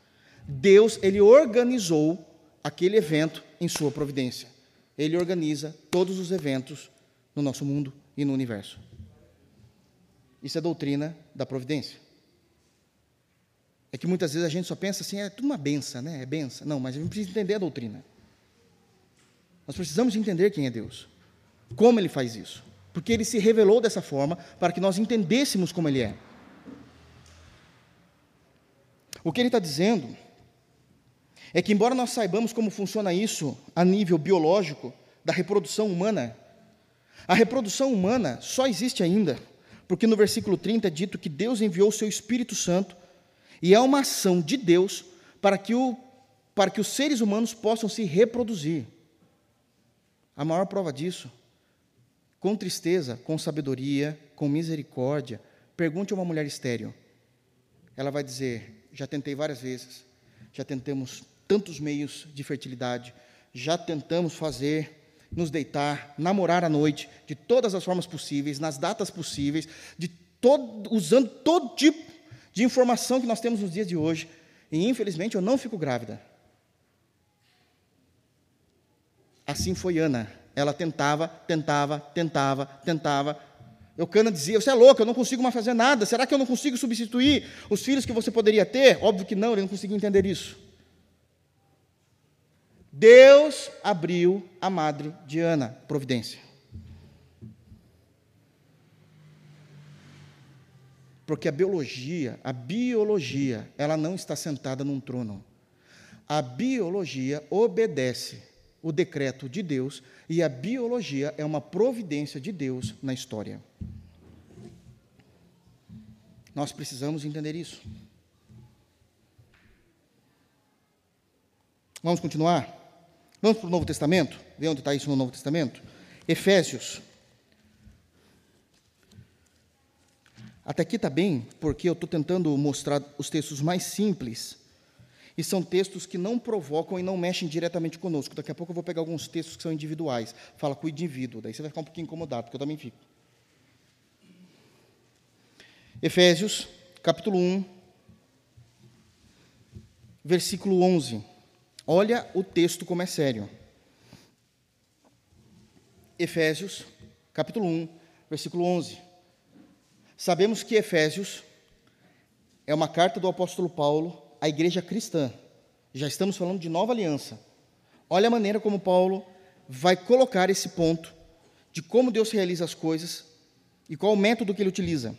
Deus, ele organizou aquele evento em sua providência. Ele organiza todos os eventos no nosso mundo e no universo. Isso é doutrina da providência. É que muitas vezes a gente só pensa assim, é tudo uma benção, né? É benção. Não, mas a gente precisa entender a doutrina. Nós precisamos entender quem é Deus. Como ele faz isso. Porque ele se revelou dessa forma para que nós entendêssemos como ele é. O que ele está dizendo é que, embora nós saibamos como funciona isso a nível biológico, da reprodução humana, a reprodução humana só existe ainda porque no versículo 30 é dito que Deus enviou o seu Espírito Santo e é uma ação de Deus para que, o, para que os seres humanos possam se reproduzir. A maior prova disso, com tristeza, com sabedoria, com misericórdia, pergunte a uma mulher estéril. Ela vai dizer: Já tentei várias vezes, já tentamos tantos meios de fertilidade, já tentamos fazer, nos deitar, namorar à noite, de todas as formas possíveis, nas datas possíveis, de todo, usando todo tipo de informação que nós temos nos dias de hoje, e infelizmente eu não fico grávida. Assim foi Ana. Ela tentava, tentava, tentava, tentava. Eucana dizia: Você é louco, eu não consigo mais fazer nada. Será que eu não consigo substituir os filhos que você poderia ter? Óbvio que não, ele não conseguia entender isso. Deus abriu a madre de Ana, providência. Porque a biologia, a biologia, ela não está sentada num trono. A biologia obedece o decreto de Deus e a biologia é uma providência de Deus na história. Nós precisamos entender isso. Vamos continuar? Vamos para o Novo Testamento? Vê onde está isso no Novo Testamento? Efésios. Até aqui está bem, porque eu estou tentando mostrar os textos mais simples. E são textos que não provocam e não mexem diretamente conosco. Daqui a pouco eu vou pegar alguns textos que são individuais. Fala com o indivíduo, daí você vai ficar um pouquinho incomodado, porque eu também fico. Efésios, capítulo 1, versículo 11. Olha o texto como é sério. Efésios, capítulo 1, versículo 11. Sabemos que Efésios é uma carta do apóstolo Paulo à igreja cristã. Já estamos falando de nova aliança. Olha a maneira como Paulo vai colocar esse ponto de como Deus realiza as coisas e qual o método que ele utiliza.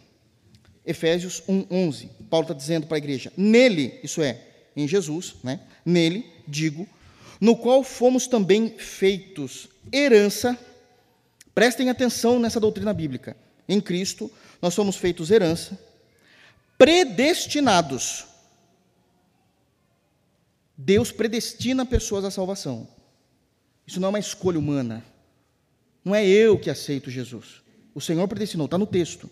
Efésios 1:11. Paulo está dizendo para a igreja: Nele, isso é, em Jesus, né? Nele, digo, no qual fomos também feitos herança. Prestem atenção nessa doutrina bíblica. Em Cristo, nós somos feitos herança, predestinados. Deus predestina pessoas à salvação. Isso não é uma escolha humana. Não é eu que aceito Jesus. O Senhor predestinou, está no texto.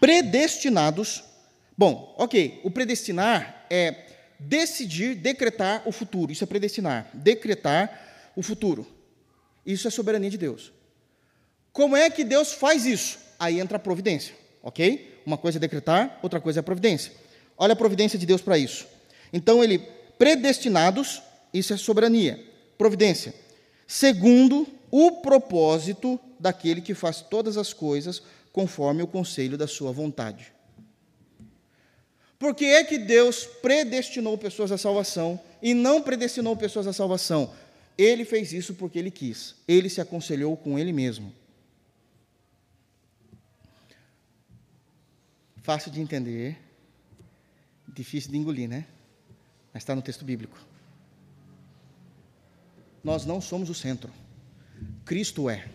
Predestinados. Bom, ok, o predestinar é decidir, decretar o futuro. Isso é predestinar. Decretar o futuro. Isso é soberania de Deus. Como é que Deus faz isso? Aí entra a providência, ok? Uma coisa é decretar, outra coisa é a providência. Olha a providência de Deus para isso. Então, ele, predestinados, isso é soberania, providência. Segundo o propósito daquele que faz todas as coisas conforme o conselho da sua vontade. Por que é que Deus predestinou pessoas à salvação e não predestinou pessoas à salvação? Ele fez isso porque ele quis. Ele se aconselhou com ele mesmo. Fácil de entender, difícil de engolir, né? Mas está no texto bíblico. Nós não somos o centro. Cristo é.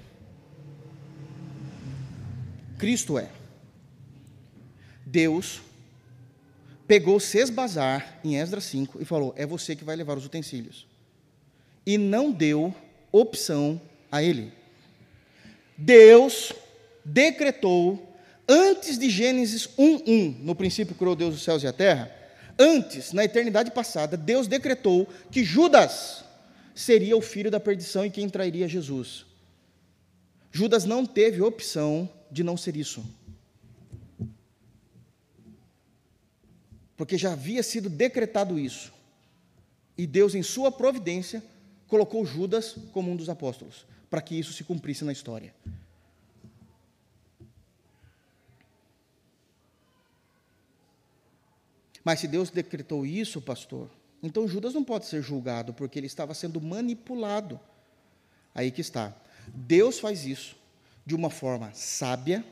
Cristo é. Deus pegou Sesbazar em Esdras 5 e falou: É você que vai levar os utensílios. E não deu opção a ele. Deus decretou, antes de Gênesis 1:1, no princípio criou Deus os céus e a terra, antes, na eternidade passada, Deus decretou que Judas seria o filho da perdição e quem trairia Jesus. Judas não teve opção de não ser isso. porque já havia sido decretado isso. E Deus, em sua providência, colocou Judas como um dos apóstolos, para que isso se cumprisse na história. Mas se Deus decretou isso, pastor, então Judas não pode ser julgado, porque ele estava sendo manipulado. Aí que está. Deus faz isso de uma forma sábia,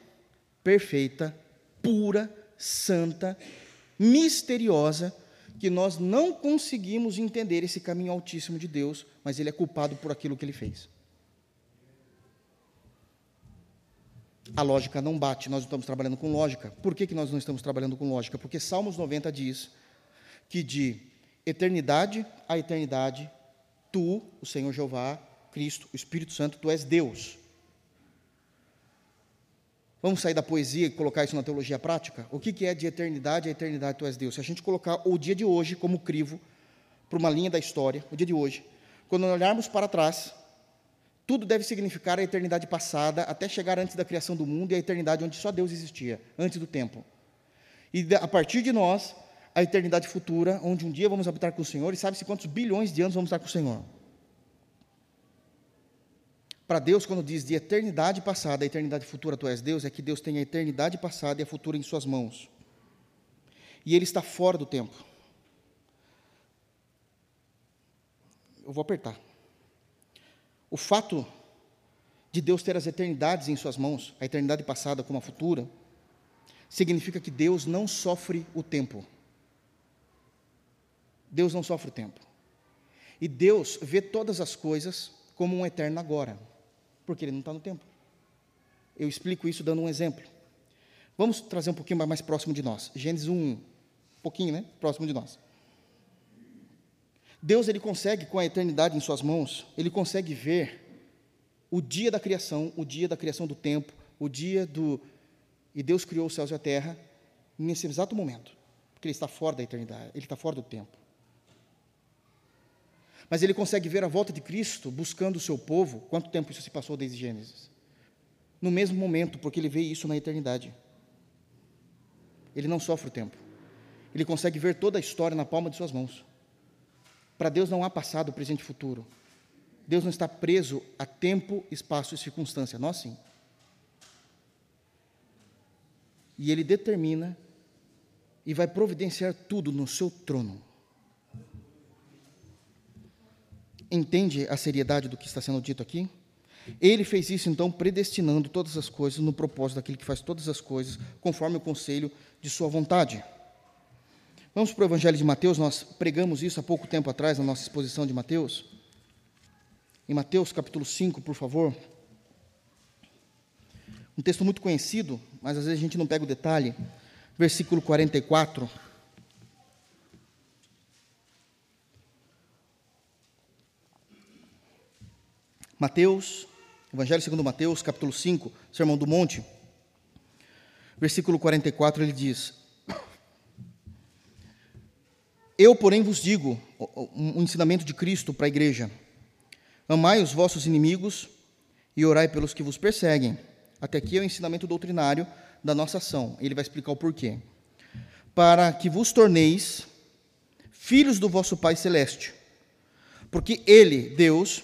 perfeita, pura, santa misteriosa que nós não conseguimos entender esse caminho altíssimo de Deus, mas ele é culpado por aquilo que ele fez. A lógica não bate, nós estamos trabalhando com lógica. Por que, que nós não estamos trabalhando com lógica? Porque Salmos 90 diz que de eternidade a eternidade, tu, o Senhor Jeová, Cristo, o Espírito Santo, tu és Deus. Vamos sair da poesia e colocar isso na teologia prática? O que é de eternidade a eternidade tu és Deus? Se a gente colocar o dia de hoje como crivo para uma linha da história, o dia de hoje, quando olharmos para trás, tudo deve significar a eternidade passada até chegar antes da criação do mundo e a eternidade onde só Deus existia, antes do tempo. E a partir de nós, a eternidade futura, onde um dia vamos habitar com o Senhor e sabe-se quantos bilhões de anos vamos estar com o Senhor. Para Deus, quando diz de eternidade passada a eternidade futura, tu és Deus, é que Deus tem a eternidade passada e a futura em suas mãos. E Ele está fora do tempo. Eu vou apertar. O fato de Deus ter as eternidades em suas mãos, a eternidade passada como a futura, significa que Deus não sofre o tempo. Deus não sofre o tempo. E Deus vê todas as coisas como um eterno agora, porque Ele não está no tempo. Eu explico isso dando um exemplo. Vamos trazer um pouquinho mais próximo de nós. Gênesis 1, um pouquinho, né? Próximo de nós. Deus ele consegue com a eternidade em suas mãos, ele consegue ver o dia da criação, o dia da criação do tempo, o dia do e Deus criou os céus e a terra nesse exato momento, porque ele está fora da eternidade, ele está fora do tempo. Mas ele consegue ver a volta de Cristo buscando o seu povo. Quanto tempo isso se passou desde Gênesis? No mesmo momento, porque ele vê isso na eternidade. Ele não sofre o tempo. Ele consegue ver toda a história na palma de suas mãos. Para Deus não há passado, presente e futuro. Deus não está preso a tempo, espaço e circunstância. Nós sim. E Ele determina e vai providenciar tudo no seu trono. Entende a seriedade do que está sendo dito aqui? Ele fez isso, então, predestinando todas as coisas no propósito daquele que faz todas as coisas, conforme o conselho de Sua vontade. Vamos para o Evangelho de Mateus, nós pregamos isso há pouco tempo atrás, na nossa exposição de Mateus. Em Mateus capítulo 5, por favor. Um texto muito conhecido, mas às vezes a gente não pega o detalhe. Versículo 44. Mateus, Evangelho segundo Mateus, capítulo 5, Sermão do Monte. Versículo 44, ele diz: eu, porém, vos digo um ensinamento de Cristo para a igreja: amai os vossos inimigos e orai pelos que vos perseguem. Até aqui é o ensinamento doutrinário da nossa ação. Ele vai explicar o porquê. Para que vos torneis filhos do vosso Pai Celeste. Porque Ele, Deus,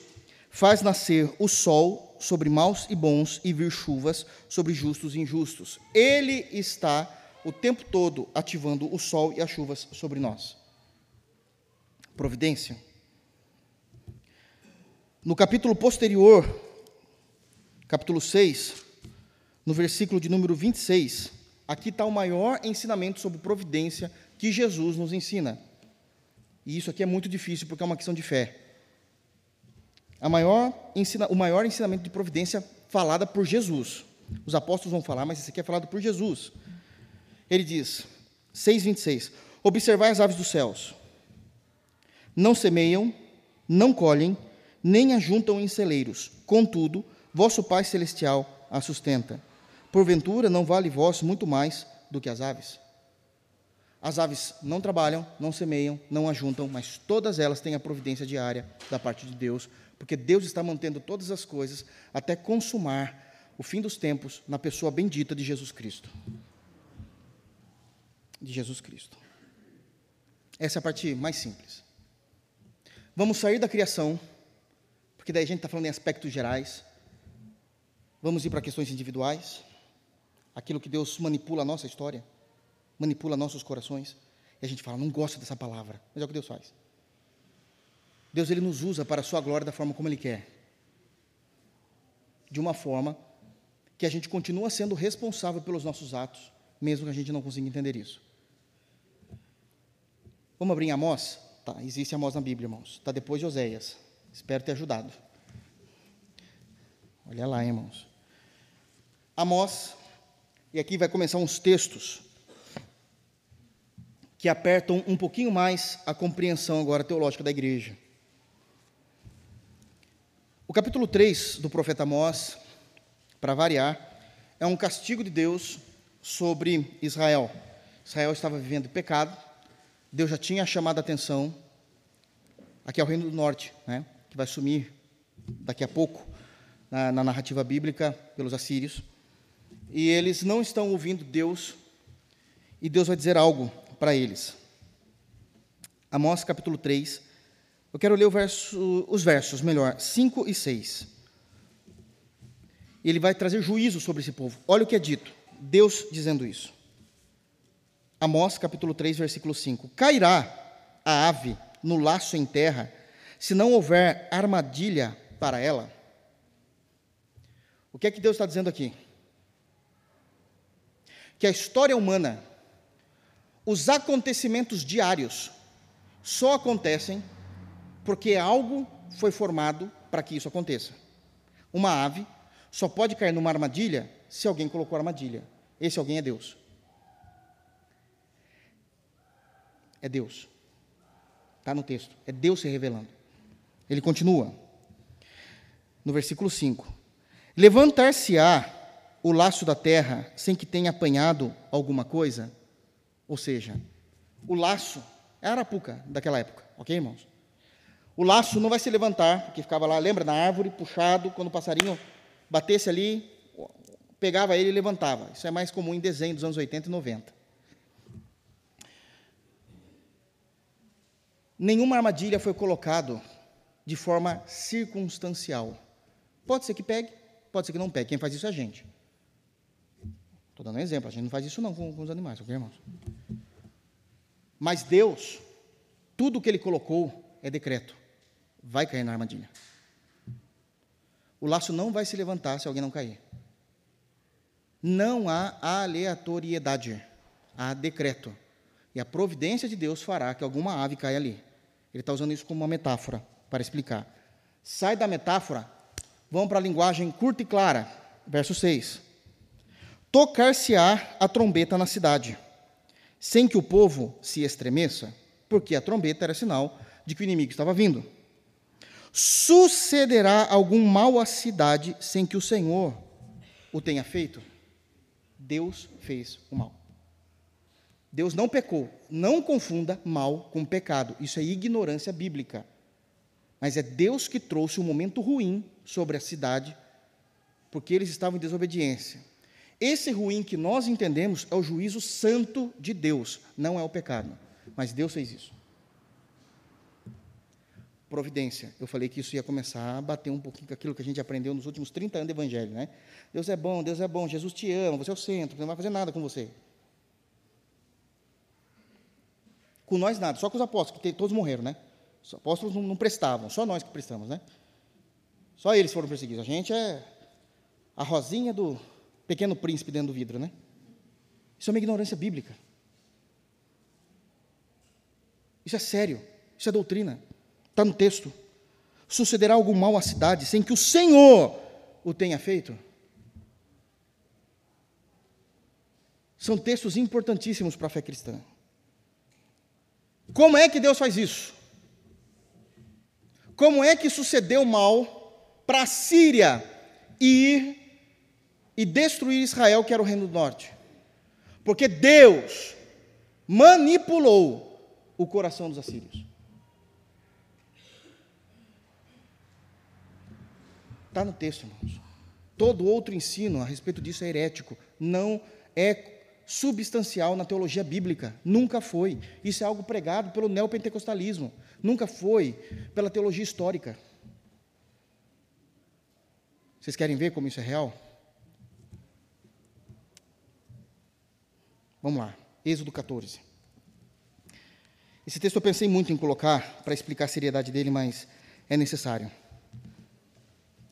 faz nascer o sol sobre maus e bons e vir chuvas sobre justos e injustos. Ele está o tempo todo ativando o sol e as chuvas sobre nós providência. No capítulo posterior, capítulo 6, no versículo de número 26, aqui está o maior ensinamento sobre providência que Jesus nos ensina. E isso aqui é muito difícil porque é uma questão de fé. Maior o maior ensinamento de providência falada por Jesus. Os apóstolos vão falar, mas esse aqui é falado por Jesus. Ele diz, 6,26: Observai as aves dos céus, não semeiam, não colhem, nem ajuntam em celeiros. Contudo, vosso Pai Celestial a sustenta. Porventura, não vale vós muito mais do que as aves? As aves não trabalham, não semeiam, não ajuntam, mas todas elas têm a providência diária da parte de Deus, porque Deus está mantendo todas as coisas até consumar o fim dos tempos na pessoa bendita de Jesus Cristo. De Jesus Cristo. Essa é a parte mais simples. Vamos sair da criação, porque daí a gente está falando em aspectos gerais. Vamos ir para questões individuais, aquilo que Deus manipula a nossa história, manipula nossos corações. E a gente fala, não gosta dessa palavra, mas é o que Deus faz. Deus ele nos usa para a sua glória da forma como Ele quer. De uma forma que a gente continua sendo responsável pelos nossos atos, mesmo que a gente não consiga entender isso. Vamos abrir em Amós? Tá, existe Amós na Bíblia, irmãos. Está depois de Oséias. Espero ter ajudado. Olha lá, irmãos. Amós, e aqui vai começar uns textos que apertam um pouquinho mais a compreensão agora teológica da igreja. O capítulo 3 do profeta Amós, para variar, é um castigo de Deus sobre Israel. Israel estava vivendo pecado, Deus já tinha chamado a atenção. Aqui é o Reino do Norte, né, que vai sumir daqui a pouco na, na narrativa bíblica pelos assírios. E eles não estão ouvindo Deus, e Deus vai dizer algo para eles. Amós capítulo 3. Eu quero ler verso, os versos, melhor, 5 e 6. Ele vai trazer juízo sobre esse povo. Olha o que é dito. Deus dizendo isso. Amós capítulo 3, versículo 5. Cairá a ave no laço em terra, se não houver armadilha para ela? O que é que Deus está dizendo aqui? que a história humana, os acontecimentos diários, só acontecem porque algo foi formado para que isso aconteça. Uma ave só pode cair numa armadilha se alguém colocou armadilha. Esse alguém é Deus. É Deus. Está no texto. É Deus se revelando. Ele continua. No versículo 5: Levantar-se-á o laço da terra sem que tenha apanhado alguma coisa? Ou seja, o laço é a arapuca daquela época, ok, irmãos? O laço não vai se levantar, porque ficava lá, lembra, na árvore, puxado, quando o passarinho batesse ali, pegava ele e levantava. Isso é mais comum em desenho dos anos 80 e 90. Nenhuma armadilha foi colocado de forma circunstancial. Pode ser que pegue, pode ser que não pegue. Quem faz isso é a gente. Estou dando um exemplo, a gente não faz isso não com, com os animais, ok, irmãos? Mas Deus, tudo o que Ele colocou é decreto. Vai cair na armadilha. O laço não vai se levantar se alguém não cair. Não há aleatoriedade, há decreto. E a providência de Deus fará que alguma ave caia ali. Ele está usando isso como uma metáfora para explicar. Sai da metáfora, vamos para a linguagem curta e clara. Verso 6. Tocar-se-á a trombeta na cidade, sem que o povo se estremeça, porque a trombeta era sinal de que o inimigo estava vindo. Sucederá algum mal à cidade sem que o Senhor o tenha feito? Deus fez o mal. Deus não pecou. Não confunda mal com pecado. Isso é ignorância bíblica. Mas é Deus que trouxe um momento ruim sobre a cidade, porque eles estavam em desobediência. Esse ruim que nós entendemos é o juízo santo de Deus, não é o pecado. Mas Deus fez isso providência. Eu falei que isso ia começar a bater um pouquinho com aquilo que a gente aprendeu nos últimos 30 anos de evangelho, né? Deus é bom, Deus é bom, Jesus te ama, você é o centro, não vai fazer nada com você. Com nós nada, só com os apóstolos, que todos morreram, né? Os apóstolos não, não prestavam, só nós que prestamos, né? Só eles foram perseguidos. A gente é a rosinha do pequeno príncipe dentro do vidro, né? Isso é uma ignorância bíblica. Isso é sério, isso é doutrina. Está no texto. Sucederá algum mal à cidade sem que o Senhor o tenha feito? São textos importantíssimos para a fé cristã. Como é que Deus faz isso? Como é que sucedeu mal para a Síria ir e destruir Israel, que era o reino do norte? Porque Deus manipulou o coração dos assírios. Está no texto, irmãos. Todo outro ensino a respeito disso é herético, não é substancial na teologia bíblica, nunca foi. Isso é algo pregado pelo neopentecostalismo, nunca foi pela teologia histórica. Vocês querem ver como isso é real? Vamos lá, Êxodo 14. Esse texto eu pensei muito em colocar para explicar a seriedade dele, mas é necessário.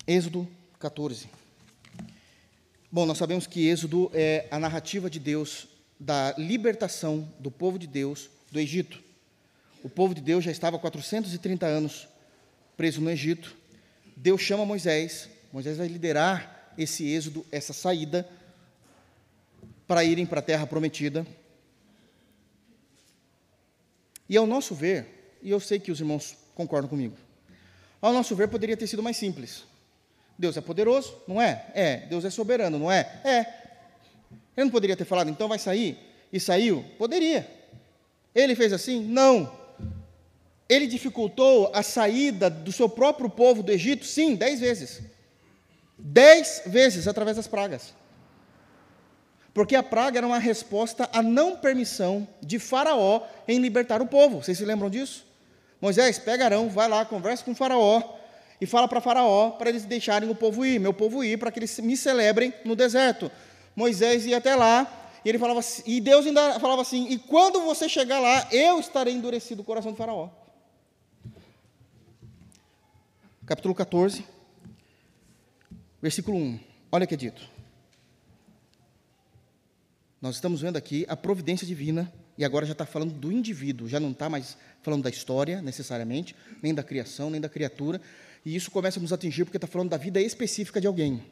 Êxodo 14. Bom, nós sabemos que Êxodo é a narrativa de Deus da libertação do povo de Deus do Egito. O povo de Deus já estava há 430 anos preso no Egito. Deus chama Moisés, Moisés vai liderar esse êxodo, essa saída, para irem para a terra prometida. E ao nosso ver, e eu sei que os irmãos concordam comigo, ao nosso ver poderia ter sido mais simples. Deus é poderoso, não é? É. Deus é soberano, não é? É. Ele não poderia ter falado, então vai sair? E saiu? Poderia. Ele fez assim? Não. Ele dificultou a saída do seu próprio povo do Egito? Sim, dez vezes. Dez vezes através das pragas. Porque a praga era uma resposta à não permissão de Faraó em libertar o povo. Vocês se lembram disso? Moisés, pega Arão, vai lá, conversa com Faraó, e fala para Faraó para eles deixarem o povo ir, meu povo ir, para que eles me celebrem no deserto. Moisés ia até lá, e ele falava assim, e Deus ainda falava assim: "E quando você chegar lá, eu estarei endurecido o coração de Faraó". Capítulo 14, versículo 1. Olha o que é dito. Nós estamos vendo aqui a providência divina, e agora já está falando do indivíduo, já não está mais falando da história, necessariamente, nem da criação, nem da criatura, e isso começa a nos atingir porque está falando da vida específica de alguém.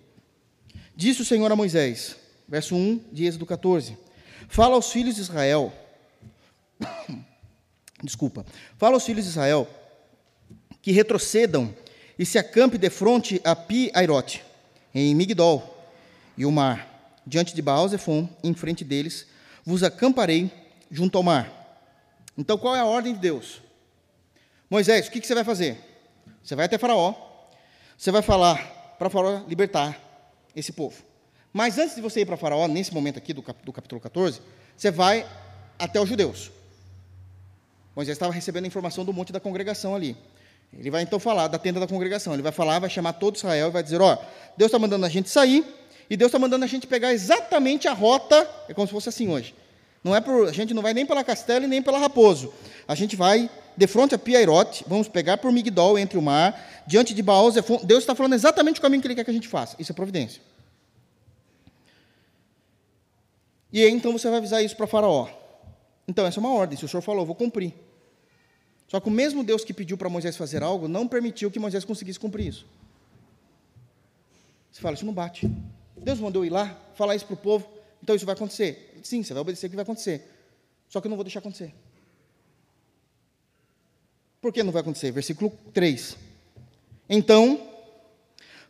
Disse o Senhor a Moisés, verso 1 de Êxodo 14: Fala aos filhos de Israel, desculpa, fala aos filhos de Israel que retrocedam e se acampe de frente a Pi-Airote, em Migdol, e o mar, diante de Baal-Zephon, em frente deles, vos acamparei junto ao mar. Então, qual é a ordem de Deus? Moisés, o que você vai fazer? Você vai até Faraó, você vai falar para Faraó libertar esse povo. Mas antes de você ir para Faraó, nesse momento aqui do, cap, do capítulo 14, você vai até os judeus. Moisés estava recebendo a informação do monte da congregação ali. Ele vai então falar da tenda da congregação. Ele vai falar, vai chamar todo Israel e vai dizer: Ó, Deus está mandando a gente sair e Deus está mandando a gente pegar exatamente a rota. É como se fosse assim hoje. Não é por, a gente não vai nem pela Castelo e nem pela Raposo. A gente vai de frente a Piairote, vamos pegar por Migdol entre o mar, diante de Baal Deus está falando exatamente o caminho que Ele quer que a gente faça. Isso é providência. E aí, então você vai avisar isso para Faraó. Então, essa é uma ordem. Se o senhor falou, eu vou cumprir. Só que o mesmo Deus que pediu para Moisés fazer algo não permitiu que Moisés conseguisse cumprir isso. Você fala, isso não bate. Deus mandou ir lá, falar isso para o povo, então isso vai acontecer. Sim, você vai obedecer o que vai acontecer. Só que eu não vou deixar acontecer. Por que não vai acontecer? Versículo 3. Então,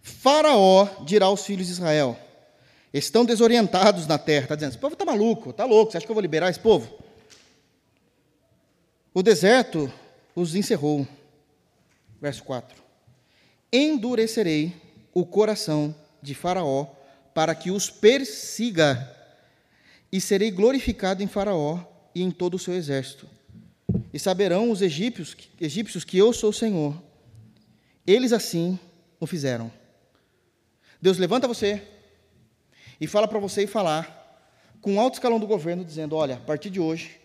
Faraó dirá aos filhos de Israel: estão desorientados na terra. Está dizendo, esse povo está maluco, está louco, você acha que eu vou liberar esse povo? O deserto os encerrou. Verso 4: Endurecerei o coração de Faraó para que os persiga, e serei glorificado em Faraó e em todo o seu exército. E saberão os egípcios, egípcios que eu sou o Senhor. Eles assim o fizeram. Deus levanta você e fala para você ir falar com alto escalão do governo, dizendo: olha, a partir de hoje,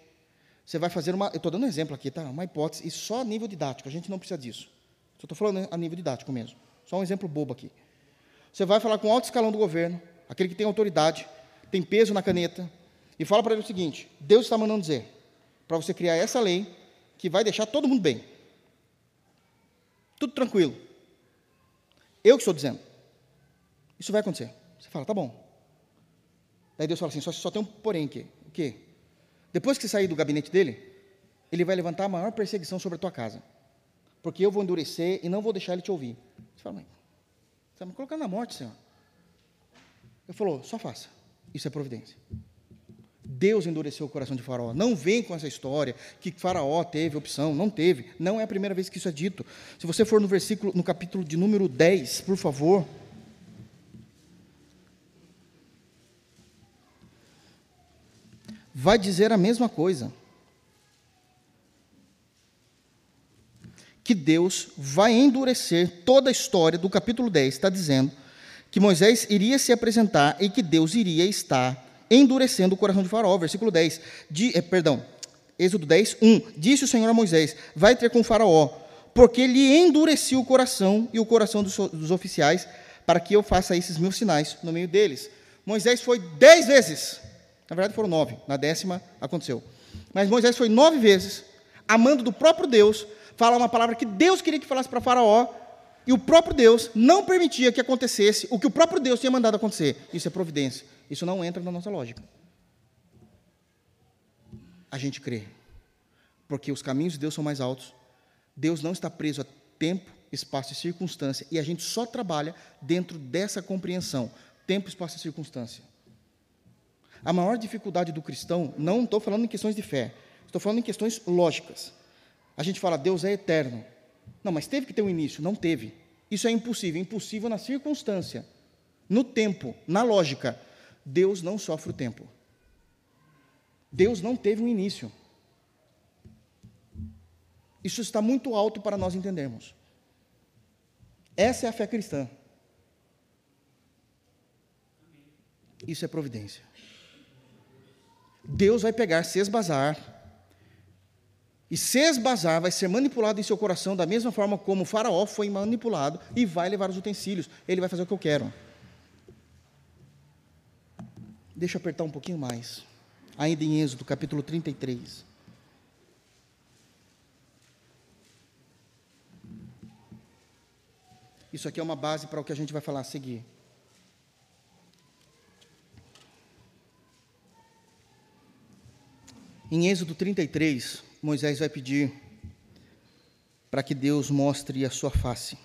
você vai fazer uma. Eu estou dando um exemplo aqui, tá? Uma hipótese, e só a nível didático, a gente não precisa disso. Só estou falando a nível didático mesmo. Só um exemplo bobo aqui. Você vai falar com alto escalão do governo, aquele que tem autoridade, tem peso na caneta, e fala para ele o seguinte: Deus está mandando dizer para você criar essa lei que vai deixar todo mundo bem. Tudo tranquilo. Eu que estou dizendo. Isso vai acontecer. Você fala, tá bom. Daí Deus fala assim: só, só tem um porém aqui. O quê? Depois que sair do gabinete dele, ele vai levantar a maior perseguição sobre a tua casa. Porque eu vou endurecer e não vou deixar ele te ouvir. Você fala, mãe, você está me colocando na morte, Senhor. Ele falou, só faça. Isso é providência. Deus endureceu o coração de Faraó. Não vem com essa história que Faraó teve opção. Não teve. Não é a primeira vez que isso é dito. Se você for no versículo, no capítulo de número 10, por favor. vai dizer a mesma coisa. Que Deus vai endurecer toda a história do capítulo 10, está dizendo que Moisés iria se apresentar e que Deus iria estar endurecendo o coração de Faraó. Versículo 10, de, eh, perdão, Êxodo 10, 1. Disse o Senhor a Moisés: Vai ter com Faraó, porque lhe endureci o coração e o coração dos, dos oficiais, para que eu faça esses meus sinais no meio deles. Moisés foi dez vezes na verdade foram nove, na décima aconteceu. Mas Moisés foi nove vezes, amando do próprio Deus, falar uma palavra que Deus queria que falasse para Faraó, e o próprio Deus não permitia que acontecesse o que o próprio Deus tinha mandado acontecer. Isso é providência. Isso não entra na nossa lógica. A gente crê. Porque os caminhos de Deus são mais altos. Deus não está preso a tempo, espaço e circunstância. E a gente só trabalha dentro dessa compreensão: tempo, espaço e circunstância. A maior dificuldade do cristão, não estou falando em questões de fé, estou falando em questões lógicas. A gente fala, Deus é eterno. Não, mas teve que ter um início. Não teve. Isso é impossível. Impossível na circunstância, no tempo, na lógica. Deus não sofre o tempo. Deus não teve um início. Isso está muito alto para nós entendermos. Essa é a fé cristã. Isso é providência. Deus vai pegar Sesbazar, e Sesbazar vai ser manipulado em seu coração da mesma forma como o faraó foi manipulado e vai levar os utensílios. Ele vai fazer o que eu quero. Deixa eu apertar um pouquinho mais. Ainda em Êxodo, capítulo 33. Isso aqui é uma base para o que a gente vai falar a seguir. Em Êxodo 33, Moisés vai pedir para que Deus mostre a sua face.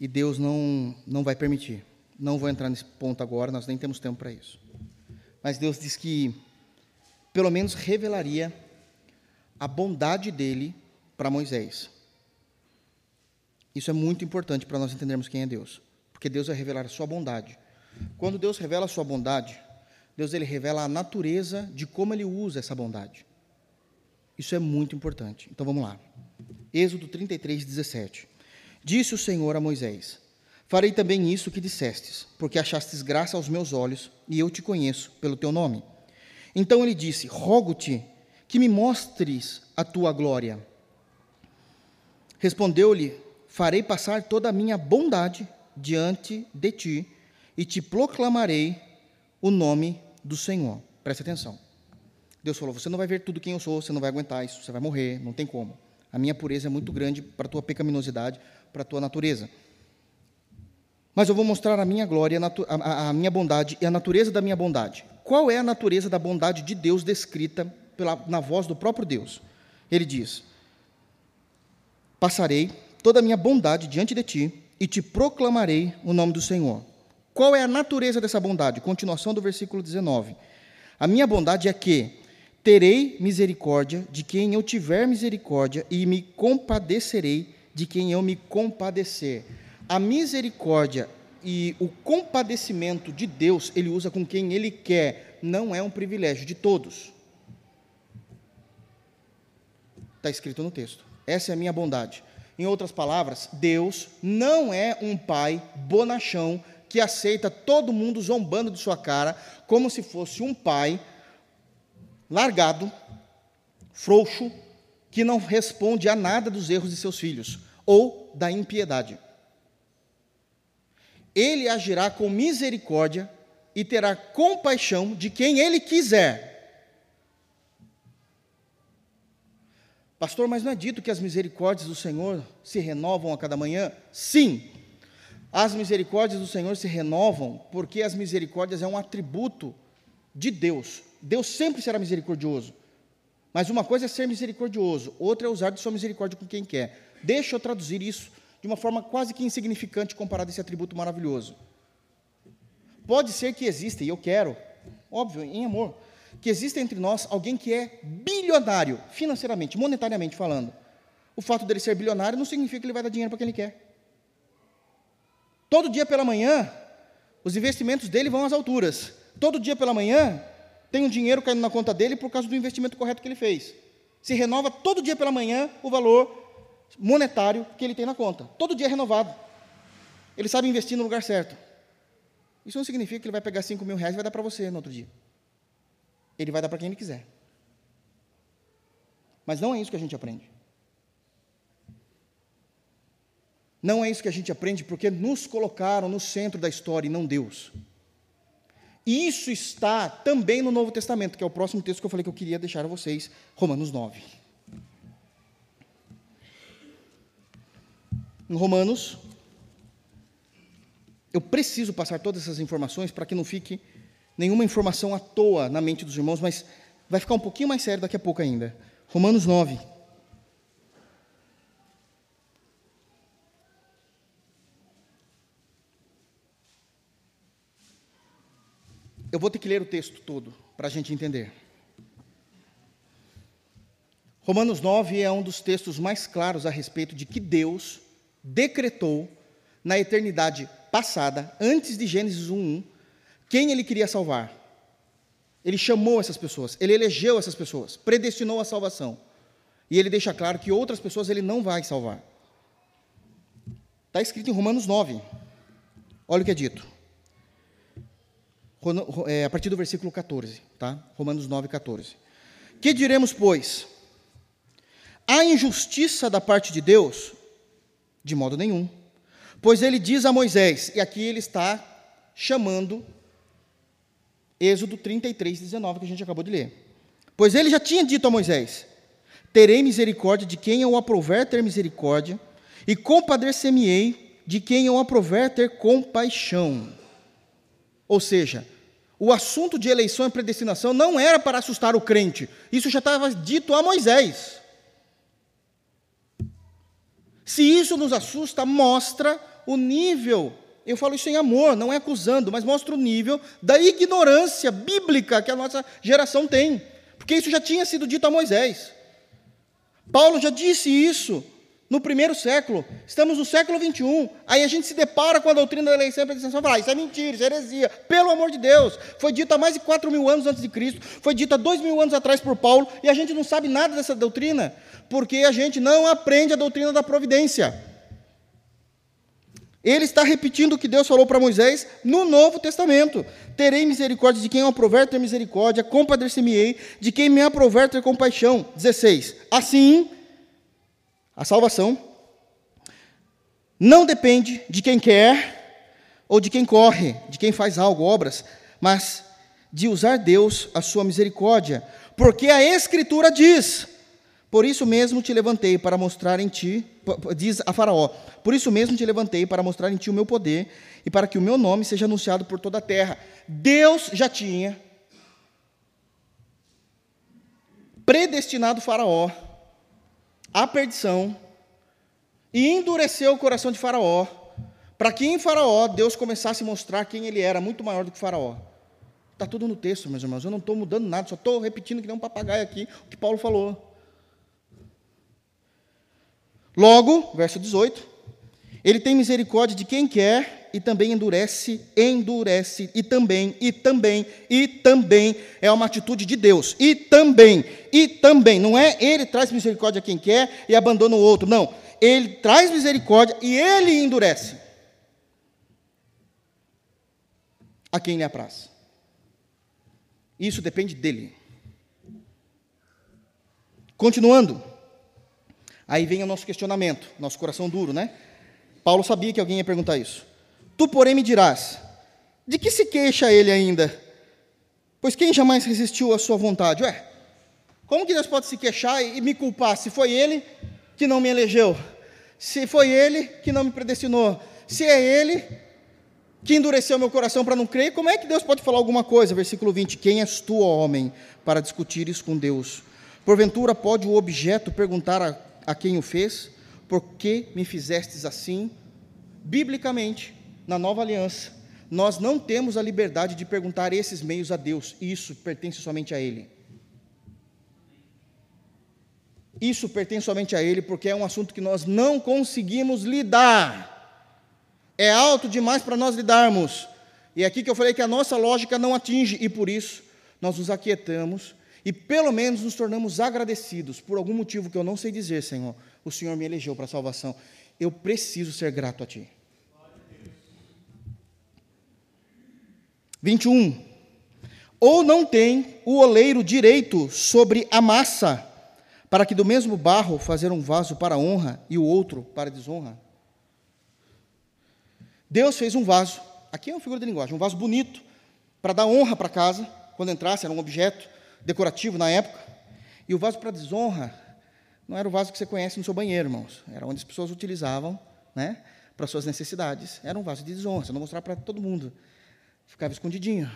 E Deus não, não vai permitir. Não vou entrar nesse ponto agora, nós nem temos tempo para isso. Mas Deus diz que, pelo menos, revelaria a bondade dele para Moisés. Isso é muito importante para nós entendermos quem é Deus, porque Deus vai revelar a sua bondade. Quando Deus revela a sua bondade, Deus ele revela a natureza de como ele usa essa bondade. Isso é muito importante. Então vamos lá. Êxodo 33, 17. Disse o Senhor a Moisés: Farei também isso que dissestes, porque achastes graça aos meus olhos, e eu te conheço pelo teu nome. Então ele disse: Rogo-te que me mostres a tua glória. Respondeu-lhe: Farei passar toda a minha bondade diante de ti, e te proclamarei o nome do Senhor. Preste atenção. Deus falou: Você não vai ver tudo quem eu sou, você não vai aguentar isso, você vai morrer, não tem como. A minha pureza é muito grande para a tua pecaminosidade, para a tua natureza. Mas eu vou mostrar a minha glória, a, minha bondade e a natureza da minha bondade. Qual é a natureza da bondade de Deus descrita pela, na voz do próprio Deus? Ele diz: Passarei toda a minha bondade diante de ti e te proclamarei o nome do Senhor. Qual é a natureza dessa bondade? Continuação do versículo 19. A minha bondade é que terei misericórdia de quem eu tiver misericórdia e me compadecerei de quem eu me compadecer. A misericórdia e o compadecimento de Deus, ele usa com quem ele quer, não é um privilégio de todos. Está escrito no texto. Essa é a minha bondade. Em outras palavras, Deus não é um pai bonachão que aceita todo mundo zombando de sua cara, como se fosse um pai largado, frouxo, que não responde a nada dos erros de seus filhos ou da impiedade. Ele agirá com misericórdia e terá compaixão de quem ele quiser. Pastor, mas não é dito que as misericórdias do Senhor se renovam a cada manhã? Sim, as misericórdias do Senhor se renovam porque as misericórdias é um atributo de Deus. Deus sempre será misericordioso. Mas uma coisa é ser misericordioso, outra é usar de sua misericórdia com quem quer. Deixa eu traduzir isso de uma forma quase que insignificante comparado a esse atributo maravilhoso. Pode ser que exista, e eu quero, óbvio, em amor, que exista entre nós alguém que é bilionário, financeiramente, monetariamente falando. O fato dele ser bilionário não significa que ele vai dar dinheiro para quem ele quer. Todo dia pela manhã, os investimentos dele vão às alturas. Todo dia pela manhã, tem um dinheiro caindo na conta dele por causa do investimento correto que ele fez. Se renova todo dia pela manhã o valor monetário que ele tem na conta. Todo dia é renovado. Ele sabe investir no lugar certo. Isso não significa que ele vai pegar 5 mil reais e vai dar para você no outro dia. Ele vai dar para quem ele quiser. Mas não é isso que a gente aprende. Não é isso que a gente aprende porque nos colocaram no centro da história e não Deus. E isso está também no Novo Testamento, que é o próximo texto que eu falei que eu queria deixar a vocês, Romanos 9. Em Romanos, eu preciso passar todas essas informações para que não fique nenhuma informação à toa na mente dos irmãos, mas vai ficar um pouquinho mais sério daqui a pouco ainda. Romanos 9. Eu vou ter que ler o texto todo para a gente entender. Romanos 9 é um dos textos mais claros a respeito de que Deus decretou na eternidade passada, antes de Gênesis 1:1, quem ele queria salvar. Ele chamou essas pessoas, ele elegeu essas pessoas, predestinou a salvação. E ele deixa claro que outras pessoas ele não vai salvar. Está escrito em Romanos 9. Olha o que é dito. É, a partir do versículo 14, tá? Romanos 9, 14. Que diremos, pois? Há injustiça da parte de Deus? De modo nenhum. Pois ele diz a Moisés, e aqui ele está chamando Êxodo 33, 19, que a gente acabou de ler. Pois ele já tinha dito a Moisés: Terei misericórdia de quem eu aprover ter misericórdia, e compadecer-me-ei de quem eu aprover ter compaixão. Ou seja, o assunto de eleição e predestinação não era para assustar o crente, isso já estava dito a Moisés. Se isso nos assusta, mostra o nível, eu falo isso em amor, não é acusando, mas mostra o nível da ignorância bíblica que a nossa geração tem, porque isso já tinha sido dito a Moisés. Paulo já disse isso no primeiro século, estamos no século 21, aí a gente se depara com a doutrina da eleição e predestinação e fala, ah, isso é mentira, isso é heresia, pelo amor de Deus, foi dito há mais de 4 mil anos antes de Cristo, foi dito há 2 mil anos atrás por Paulo, e a gente não sabe nada dessa doutrina, porque a gente não aprende a doutrina da providência. Ele está repetindo o que Deus falou para Moisés no Novo Testamento. Terei misericórdia de quem eu aprover ter misericórdia, compadecer-me-ei de quem me aprover ter compaixão. 16. Assim, a salvação não depende de quem quer ou de quem corre, de quem faz algo, obras, mas de usar Deus a sua misericórdia. Porque a Escritura diz: Por isso mesmo te levantei para mostrar em ti, diz a Faraó, por isso mesmo te levantei para mostrar em ti o meu poder e para que o meu nome seja anunciado por toda a terra. Deus já tinha predestinado Faraó à perdição e endureceu o coração de Faraó, para que em Faraó Deus começasse a mostrar quem ele era, muito maior do que Faraó. Está tudo no texto, meus irmãos. Eu não estou mudando nada, só estou repetindo que nem um papagaio aqui o que Paulo falou. Logo, verso 18: Ele tem misericórdia de quem quer e também endurece, endurece, e também, e também, e também, é uma atitude de Deus, e também, e também, não é ele traz misericórdia a quem quer e abandona o outro, não, ele traz misericórdia e ele endurece a quem lhe apraz. Isso depende dele. Continuando, aí vem o nosso questionamento, nosso coração duro, né? Paulo sabia que alguém ia perguntar isso. Tu, porém, me dirás: de que se queixa ele ainda? Pois quem jamais resistiu à sua vontade? Ué, como que Deus pode se queixar e me culpar se foi ele que não me elegeu? Se foi ele que não me predestinou? Se é ele que endureceu meu coração para não crer, como é que Deus pode falar alguma coisa? Versículo 20: Quem és tu, ó homem, para discutir isso com Deus? Porventura pode o objeto perguntar a, a quem o fez: Por que me fizestes assim? Biblicamente, na nova aliança, nós não temos a liberdade de perguntar esses meios a Deus, isso pertence somente a Ele. Isso pertence somente a Ele, porque é um assunto que nós não conseguimos lidar. É alto demais para nós lidarmos. E é aqui que eu falei que a nossa lógica não atinge, e por isso nós nos aquietamos e pelo menos nos tornamos agradecidos por algum motivo que eu não sei dizer, Senhor. O Senhor me elegeu para a salvação. Eu preciso ser grato a Ti. 21. Ou não tem o oleiro direito sobre a massa, para que do mesmo barro fazer um vaso para honra e o outro para desonra? Deus fez um vaso, aqui é uma figura de linguagem, um vaso bonito, para dar honra para casa, quando entrasse, era um objeto decorativo na época, e o vaso para desonra não era o vaso que você conhece no seu banheiro, irmãos, era onde as pessoas utilizavam né, para suas necessidades, era um vaso de desonra, você não mostrar para todo mundo, ficava escondidinho.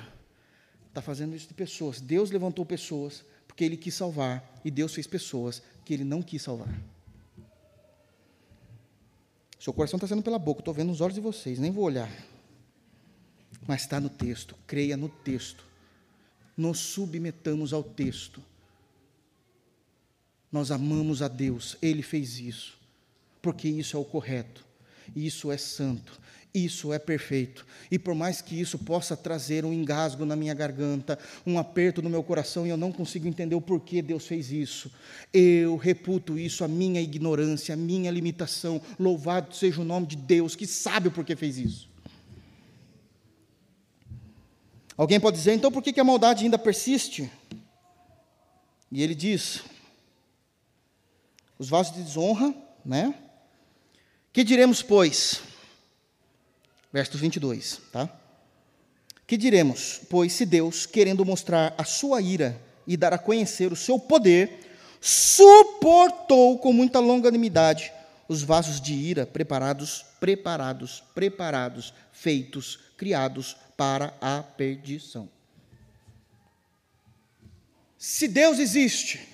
Está fazendo isso de pessoas. Deus levantou pessoas porque Ele quis salvar, e Deus fez pessoas que Ele não quis salvar. Seu coração está saindo pela boca, estou vendo os olhos de vocês, nem vou olhar. Mas está no texto, creia no texto. Nos submetamos ao texto. Nós amamos a Deus, Ele fez isso, porque isso é o correto, isso é santo, isso é perfeito. E por mais que isso possa trazer um engasgo na minha garganta, um aperto no meu coração e eu não consigo entender o porquê Deus fez isso, eu reputo isso a minha ignorância, a minha limitação. Louvado seja o nome de Deus que sabe o porquê fez isso. Alguém pode dizer, então por que a maldade ainda persiste? E ele diz: os vasos de desonra, né? Que diremos, pois? Verso 22, tá? Que diremos, pois, se Deus, querendo mostrar a sua ira e dar a conhecer o seu poder, suportou com muita longanimidade os vasos de ira preparados, preparados, preparados, feitos, criados para a perdição. Se Deus existe,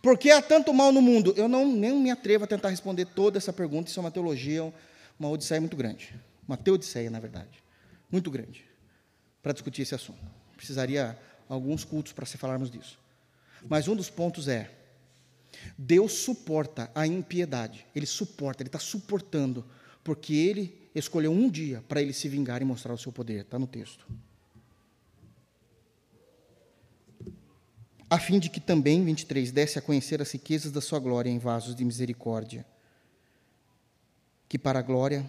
por que há tanto mal no mundo? Eu não nem me atrevo a tentar responder toda essa pergunta, isso é uma teologia, uma odisseia muito grande. Uma teodiceia, na verdade. Muito grande. Para discutir esse assunto. Precisaria alguns cultos para se falarmos disso. Mas um dos pontos é: Deus suporta a impiedade. Ele suporta, ele está suportando, porque ele escolheu um dia para ele se vingar e mostrar o seu poder. Está no texto. A fim de que também, 23, desse a conhecer as riquezas da sua glória em vasos de misericórdia, que para a glória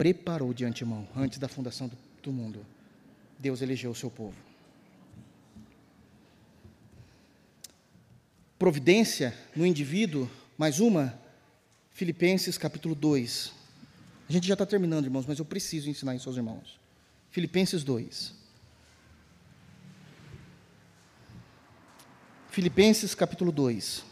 preparou de antemão, antes da fundação do, do mundo. Deus elegeu o seu povo. Providência no indivíduo, mais uma, Filipenses capítulo 2. A gente já está terminando, irmãos, mas eu preciso ensinar isso aos irmãos. Filipenses 2. Filipenses capítulo 2.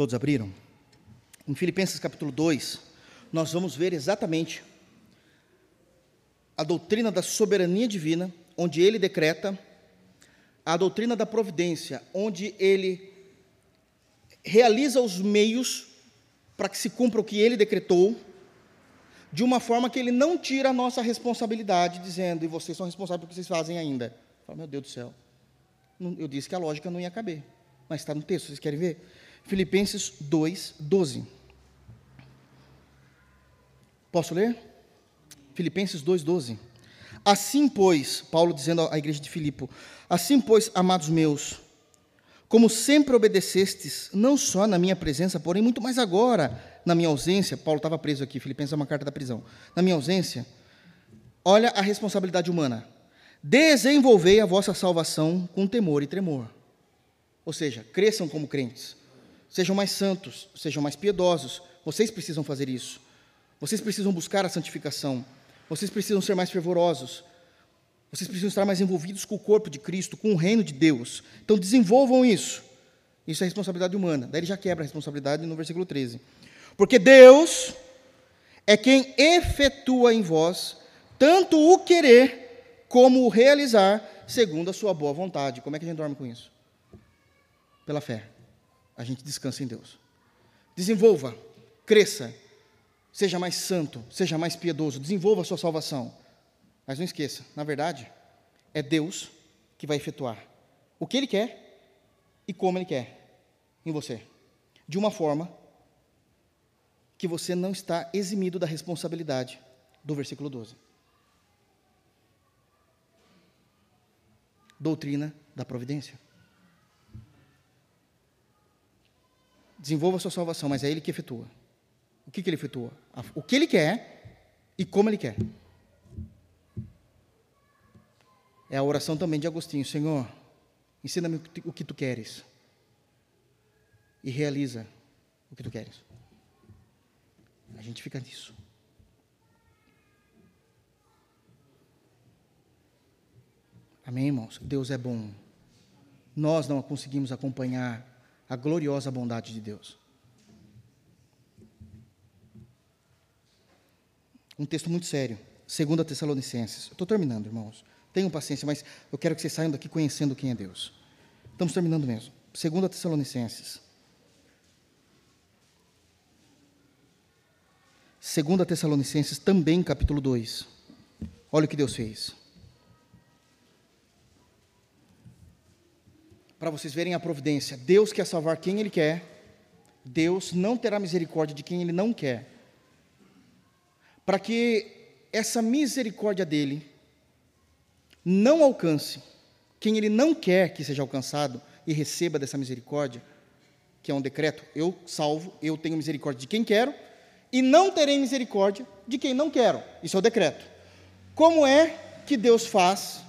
Todos abriram? Em Filipenses capítulo 2, nós vamos ver exatamente a doutrina da soberania divina, onde ele decreta, a doutrina da providência, onde ele realiza os meios para que se cumpra o que ele decretou, de uma forma que ele não tira a nossa responsabilidade, dizendo, e vocês são responsáveis pelo que vocês fazem ainda. Fala, meu Deus do céu. Eu disse que a lógica não ia caber, mas está no texto, vocês querem ver? Filipenses 2, 12. Posso ler? Filipenses 2, 12. Assim, pois, Paulo dizendo à igreja de Filipe: Assim, pois, amados meus, como sempre obedecestes, não só na minha presença, porém muito mais agora, na minha ausência, Paulo estava preso aqui, Filipenses é uma carta da prisão. Na minha ausência, olha a responsabilidade humana. Desenvolvei a vossa salvação com temor e tremor. Ou seja, cresçam como crentes. Sejam mais santos, sejam mais piedosos. Vocês precisam fazer isso. Vocês precisam buscar a santificação. Vocês precisam ser mais fervorosos. Vocês precisam estar mais envolvidos com o corpo de Cristo, com o reino de Deus. Então desenvolvam isso. Isso é responsabilidade humana. Daí ele já quebra a responsabilidade no versículo 13. Porque Deus é quem efetua em vós tanto o querer como o realizar segundo a sua boa vontade. Como é que a gente dorme com isso? Pela fé a gente descansa em Deus. Desenvolva, cresça, seja mais santo, seja mais piedoso, desenvolva a sua salvação. Mas não esqueça, na verdade, é Deus que vai efetuar o que Ele quer e como Ele quer em você, de uma forma que você não está eximido da responsabilidade do versículo 12. Doutrina da providência. Desenvolva a sua salvação, mas é Ele que efetua. O que, que Ele efetua? O que Ele quer e como Ele quer. É a oração também de Agostinho: Senhor, ensina-me o que tu queres e realiza o que tu queres. A gente fica nisso. Amém, irmãos? Deus é bom. Nós não conseguimos acompanhar a gloriosa bondade de Deus. Um texto muito sério, 2 Tessalonicenses. Estou terminando, irmãos. Tenham paciência, mas eu quero que vocês saiam daqui conhecendo quem é Deus. Estamos terminando mesmo. 2 Tessalonicenses. 2 Tessalonicenses, também capítulo 2. Olha o que Deus fez. Para vocês verem a providência. Deus quer salvar quem Ele quer, Deus não terá misericórdia de quem Ele não quer. Para que essa misericórdia dele não alcance quem Ele não quer que seja alcançado e receba dessa misericórdia, que é um decreto, eu salvo, eu tenho misericórdia de quem quero, e não terei misericórdia de quem não quero. Isso é o decreto. Como é que Deus faz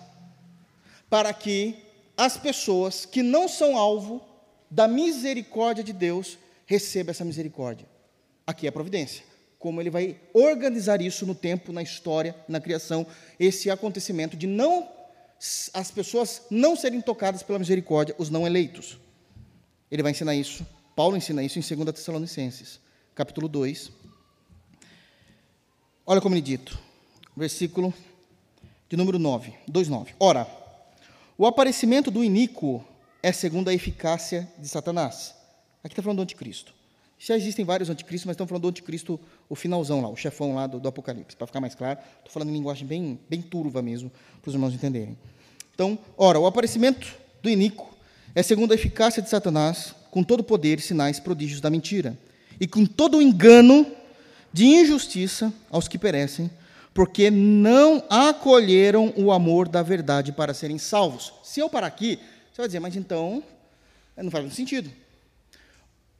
para que as pessoas que não são alvo da misericórdia de Deus recebam essa misericórdia. Aqui é a providência. Como ele vai organizar isso no tempo, na história, na criação, esse acontecimento de não as pessoas não serem tocadas pela misericórdia, os não eleitos. Ele vai ensinar isso, Paulo ensina isso em 2 Tessalonicenses, capítulo 2. Olha como ele dito, versículo de número 9, 2,9. Ora, o aparecimento do iníquo é segundo a eficácia de Satanás. Aqui está falando do anticristo. Já existem vários anticristos, mas estamos falando do anticristo, o finalzão lá, o chefão lá do, do Apocalipse, para ficar mais claro. Estou falando em linguagem bem, bem turva mesmo, para os irmãos entenderem. Então, ora, o aparecimento do iníquo é segundo a eficácia de Satanás, com todo o poder sinais prodígios da mentira, e com todo o engano de injustiça aos que perecem, porque não acolheram o amor da verdade para serem salvos. Se eu parar aqui, você vai dizer, mas então não faz muito sentido.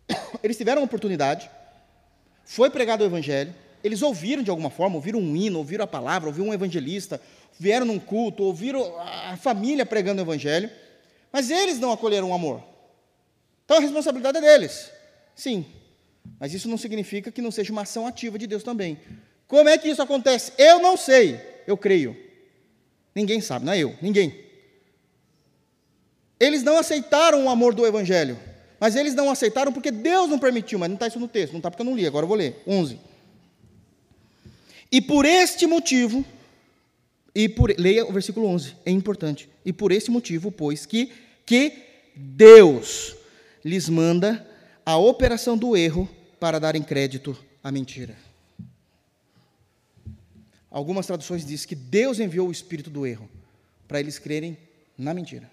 Eles tiveram uma oportunidade, foi pregado o evangelho, eles ouviram de alguma forma, ouviram um hino, ouviram a palavra, ouviram um evangelista, vieram num culto, ouviram a família pregando o evangelho, mas eles não acolheram o amor. Então a responsabilidade é deles. Sim. Mas isso não significa que não seja uma ação ativa de Deus também. Como é que isso acontece? Eu não sei, eu creio. Ninguém sabe, não é eu, ninguém. Eles não aceitaram o amor do Evangelho, mas eles não aceitaram porque Deus não permitiu, mas não está isso no texto, não está porque eu não li, agora eu vou ler. 11. E por este motivo, e por, leia o versículo 11, é importante. E por este motivo, pois, que, que Deus lhes manda a operação do erro para darem crédito à mentira. Algumas traduções dizem que Deus enviou o espírito do erro para eles crerem na mentira.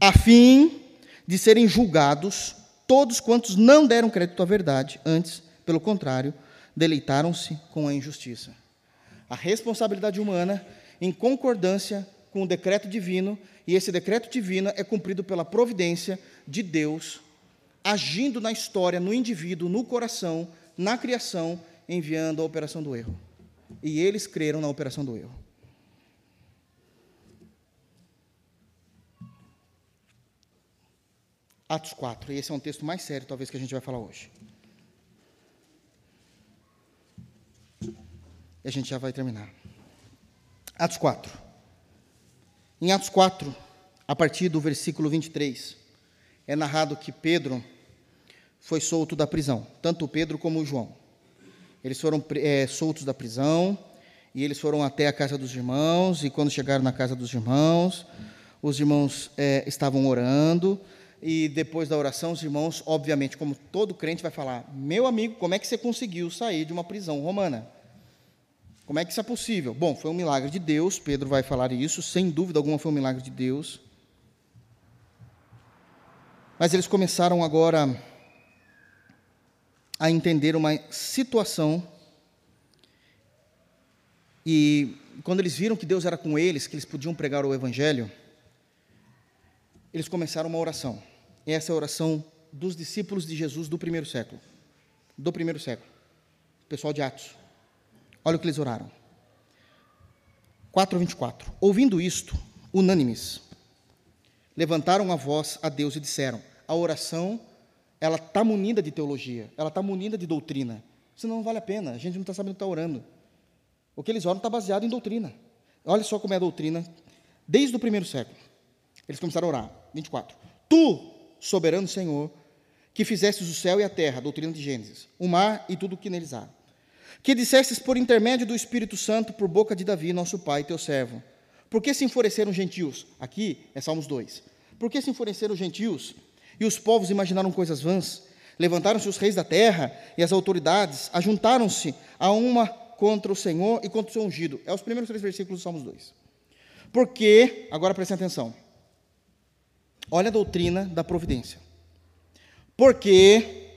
A fim de serem julgados todos quantos não deram crédito à verdade, antes, pelo contrário, deleitaram-se com a injustiça. A responsabilidade humana em concordância com o decreto divino, e esse decreto divino é cumprido pela providência de Deus, agindo na história, no indivíduo, no coração, na criação enviando a operação do erro. E eles creram na operação do erro. Atos 4, e esse é um texto mais sério, talvez, que a gente vai falar hoje. E a gente já vai terminar. Atos 4. Em Atos 4, a partir do versículo 23, é narrado que Pedro foi solto da prisão, tanto Pedro como João. Eles foram é, soltos da prisão e eles foram até a casa dos irmãos. E quando chegaram na casa dos irmãos, os irmãos é, estavam orando. E depois da oração, os irmãos, obviamente, como todo crente vai falar: Meu amigo, como é que você conseguiu sair de uma prisão romana? Como é que isso é possível? Bom, foi um milagre de Deus, Pedro vai falar isso, sem dúvida alguma foi um milagre de Deus. Mas eles começaram agora a entender uma situação. E quando eles viram que Deus era com eles, que eles podiam pregar o Evangelho, eles começaram uma oração. E essa é a oração dos discípulos de Jesus do primeiro século. Do primeiro século. Pessoal de Atos. Olha o que eles oraram. 4:24. Ouvindo isto, unânimes, levantaram a voz a Deus e disseram: A oração ela está munida de teologia, ela está munida de doutrina. Senão não vale a pena, a gente não está sabendo o que está orando. O que eles oram está baseado em doutrina. Olha só como é a doutrina desde o primeiro século. Eles começaram a orar. 24. Tu, soberano Senhor, que fizestes o céu e a terra, doutrina de Gênesis, o mar e tudo o que neles há. Que dissestes por intermédio do Espírito Santo, por boca de Davi, nosso pai, teu servo. Por que se enfureceram os gentios? Aqui é Salmos 2. Por que se enfureceram os gentios e os povos imaginaram coisas vãs. Levantaram-se os reis da terra e as autoridades, ajuntaram-se a uma contra o Senhor e contra o seu ungido. É os primeiros três versículos do Salmos 2. Porque, agora prestem atenção. Olha a doutrina da providência. Porque,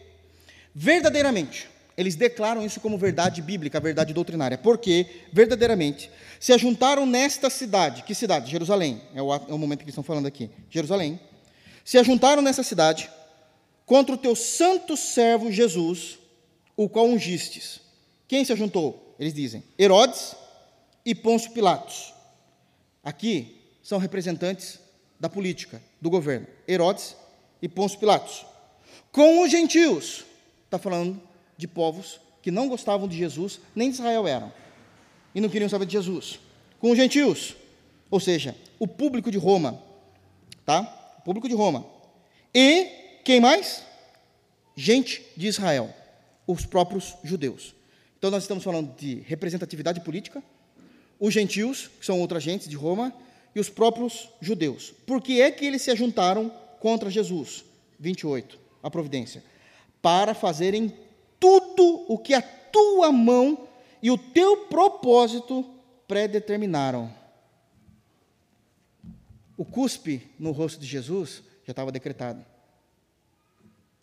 verdadeiramente, eles declaram isso como verdade bíblica, verdade doutrinária. Porque, verdadeiramente, se ajuntaram nesta cidade. Que cidade? Jerusalém. É o, é o momento que estão falando aqui. Jerusalém se ajuntaram nessa cidade contra o teu santo servo Jesus, o qual ungistes. Quem se ajuntou? Eles dizem Herodes e Pôncio Pilatos. Aqui são representantes da política, do governo, Herodes e Pôncio Pilatos. Com os gentios, está falando de povos que não gostavam de Jesus, nem de Israel eram, e não queriam saber de Jesus. Com os gentios, ou seja, o público de Roma, tá? Público de Roma. E quem mais? Gente de Israel, os próprios judeus. Então nós estamos falando de representatividade política, os gentios, que são outras gentes de Roma, e os próprios judeus. Por que é que eles se ajuntaram contra Jesus? 28, a providência. Para fazerem tudo o que a tua mão e o teu propósito predeterminaram. O cuspe no rosto de Jesus já estava decretado.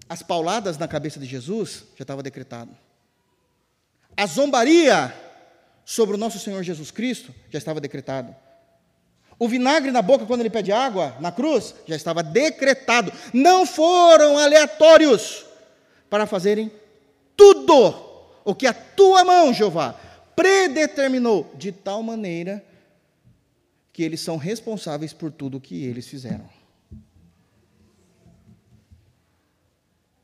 As pauladas na cabeça de Jesus já estava decretado. A zombaria sobre o nosso Senhor Jesus Cristo já estava decretado. O vinagre na boca quando ele pede água na cruz já estava decretado. Não foram aleatórios para fazerem tudo o que a tua mão, Jeová, predeterminou de tal maneira que eles são responsáveis por tudo o que eles fizeram.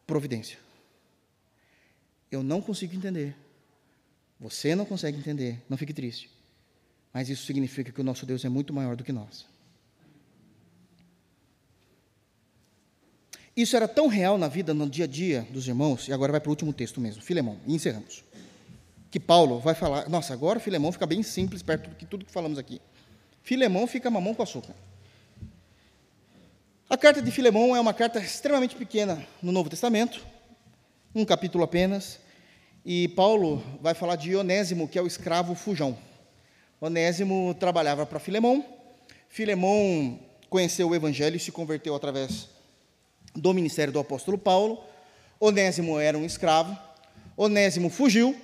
Providência. Eu não consigo entender. Você não consegue entender. Não fique triste. Mas isso significa que o nosso Deus é muito maior do que nós. Isso era tão real na vida, no dia a dia dos irmãos, e agora vai para o último texto mesmo, Filemão, e encerramos. Que Paulo vai falar, nossa, agora Filemão fica bem simples perto de tudo que falamos aqui. Filemão fica mamão com açúcar. A carta de Filemão é uma carta extremamente pequena no Novo Testamento, um capítulo apenas, e Paulo vai falar de Onésimo, que é o escravo fujão. Onésimo trabalhava para Filemão, Filemão conheceu o Evangelho e se converteu através do ministério do apóstolo Paulo. Onésimo era um escravo, Onésimo fugiu,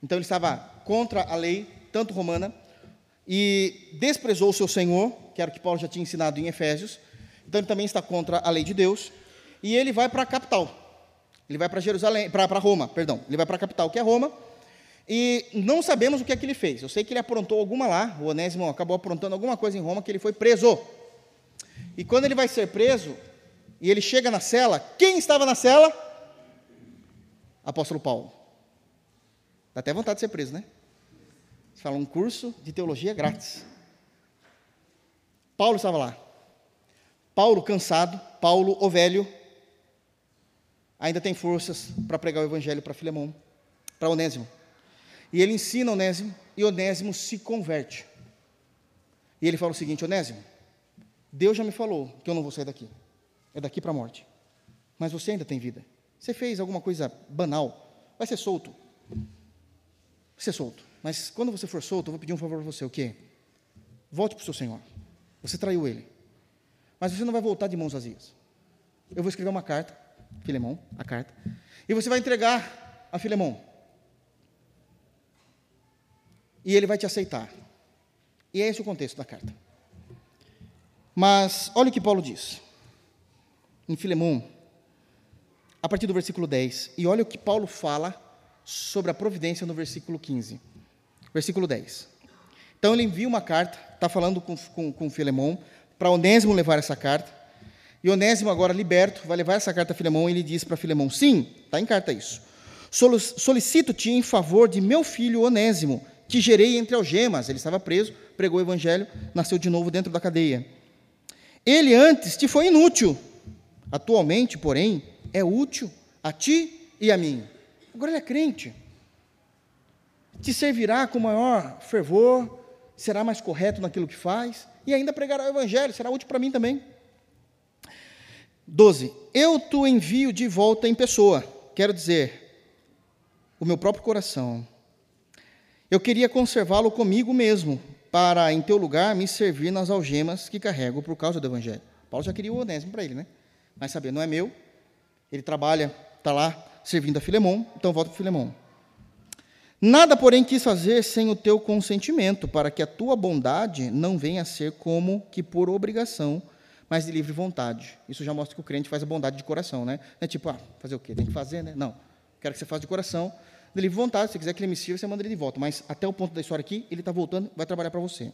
então ele estava contra a lei, tanto romana, e desprezou o seu Senhor, que era o que Paulo já tinha ensinado em Efésios, então ele também está contra a lei de Deus, e ele vai para a capital. Ele vai para Jerusalém, para Roma, perdão. Ele vai para a capital, que é Roma, e não sabemos o que é que ele fez. Eu sei que ele aprontou alguma lá, o Onésimo acabou aprontando alguma coisa em Roma que ele foi preso. E quando ele vai ser preso, e ele chega na cela, quem estava na cela? Apóstolo Paulo. Dá até vontade de ser preso, né? Você fala, um curso de teologia grátis. Paulo estava lá. Paulo cansado, Paulo o velho, ainda tem forças para pregar o evangelho para Filemão, para Onésimo. E ele ensina Onésimo, e Onésimo se converte. E ele fala o seguinte: Onésimo, Deus já me falou que eu não vou sair daqui, é daqui para a morte. Mas você ainda tem vida. Você fez alguma coisa banal, vai ser solto. Vai ser solto. Mas quando você for solto, eu vou pedir um favor para você: o quê? Volte para o seu Senhor. Você traiu ele. Mas você não vai voltar de mãos vazias. Eu vou escrever uma carta, Filemão, a carta, e você vai entregar a Filemão. E ele vai te aceitar. E é esse o contexto da carta. Mas olha o que Paulo diz. Em Filemão, a partir do versículo 10, e olha o que Paulo fala sobre a providência no versículo 15. Versículo 10. Então ele envia uma carta, está falando com, com, com Filemão, para Onésimo levar essa carta. E Onésimo, agora liberto, vai levar essa carta a Filemão e ele diz para Filemão: Sim, está em carta isso. Solicito-te em favor de meu filho Onésimo, que gerei entre algemas. Ele estava preso, pregou o evangelho, nasceu de novo dentro da cadeia. Ele antes te foi inútil, atualmente, porém, é útil a ti e a mim. Agora ele é crente te servirá com maior fervor, será mais correto naquilo que faz e ainda pregará o evangelho, será útil para mim também. 12. Eu te envio de volta em pessoa, quero dizer, o meu próprio coração. Eu queria conservá-lo comigo mesmo, para em teu lugar me servir nas algemas que carrego por causa do evangelho. Paulo já queria o onésimo para ele, né? Mas sabia, não é meu, ele trabalha, está lá servindo a Filemão, então volta para Filemão. Nada, porém, quis fazer sem o teu consentimento, para que a tua bondade não venha a ser como que por obrigação, mas de livre vontade. Isso já mostra que o crente faz a bondade de coração, né? Não é tipo, ah, fazer o quê? Tem que fazer, né? Não. Quero que você faça de coração, de livre vontade. Se quiser que ele me sirva, você manda ele de volta. Mas até o ponto da história aqui, ele está voltando, vai trabalhar para você.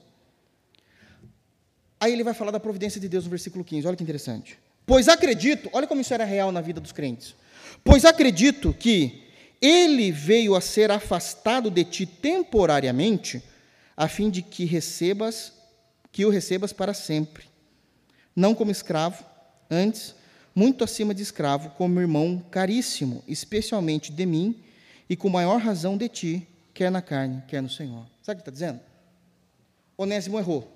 Aí ele vai falar da providência de Deus no versículo 15. Olha que interessante. Pois acredito, olha como isso era real na vida dos crentes. Pois acredito que ele veio a ser afastado de ti temporariamente, a fim de que recebas que o recebas para sempre, não como escravo, antes muito acima de escravo, como irmão caríssimo, especialmente de mim e com maior razão de ti, quer na carne, quer no Senhor. Sabe o que está dizendo? Onésimo errou.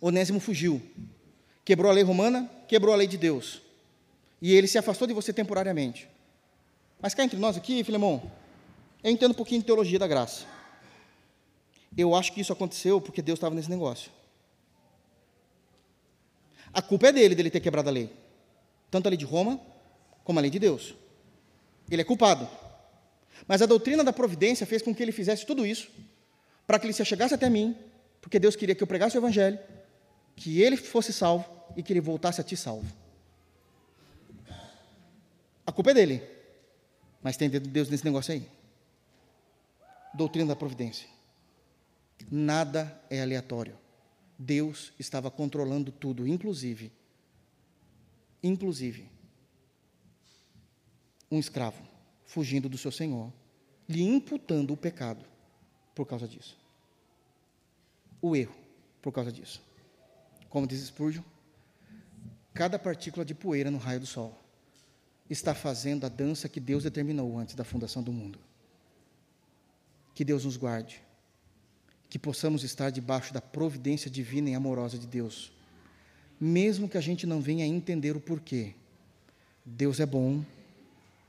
Onésimo fugiu. Quebrou a lei romana, quebrou a lei de Deus. E ele se afastou de você temporariamente. Mas cá entre nós aqui, Filemão, eu entendo um pouquinho de teologia da graça. Eu acho que isso aconteceu porque Deus estava nesse negócio. A culpa é dele, dele ter quebrado a lei. Tanto a lei de Roma, como a lei de Deus. Ele é culpado. Mas a doutrina da providência fez com que ele fizesse tudo isso, para que ele se chegasse até mim, porque Deus queria que eu pregasse o Evangelho, que ele fosse salvo e que ele voltasse a ti salvo. A culpa é dele, mas tem dedo de Deus nesse negócio aí. Doutrina da providência. Nada é aleatório. Deus estava controlando tudo, inclusive, inclusive, um escravo fugindo do seu senhor, lhe imputando o pecado por causa disso. O erro por causa disso. Como diz Spurgeon, cada partícula de poeira no raio do sol está fazendo a dança que Deus determinou antes da fundação do mundo. Que Deus nos guarde, que possamos estar debaixo da providência divina e amorosa de Deus, mesmo que a gente não venha entender o porquê. Deus é bom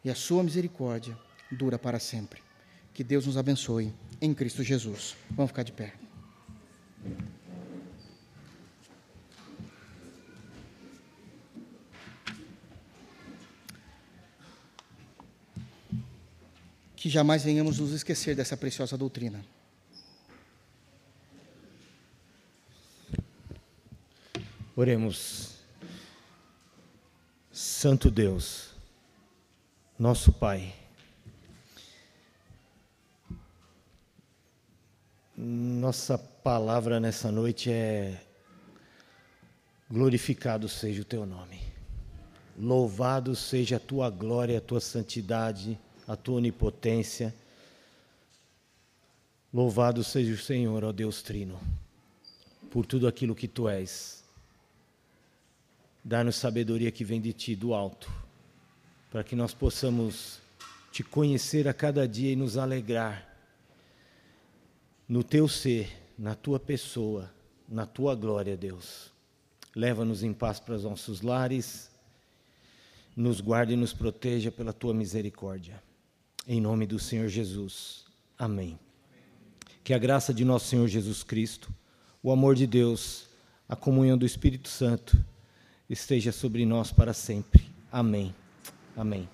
e a sua misericórdia dura para sempre. Que Deus nos abençoe em Cristo Jesus. Vamos ficar de pé. Que jamais venhamos nos esquecer dessa preciosa doutrina. Oremos. Santo Deus, nosso Pai, nossa palavra nessa noite é: glorificado seja o teu nome, louvado seja a tua glória, a tua santidade, a tua onipotência. Louvado seja o Senhor, ó Deus Trino, por tudo aquilo que tu és. Dá-nos sabedoria que vem de ti, do alto para que nós possamos te conhecer a cada dia e nos alegrar no teu ser, na tua pessoa, na tua glória, Deus. Leva-nos em paz para os nossos lares, nos guarde e nos proteja pela tua misericórdia. Em nome do Senhor Jesus. Amém. Que a graça de nosso Senhor Jesus Cristo, o amor de Deus, a comunhão do Espírito Santo esteja sobre nós para sempre. Amém. Amém.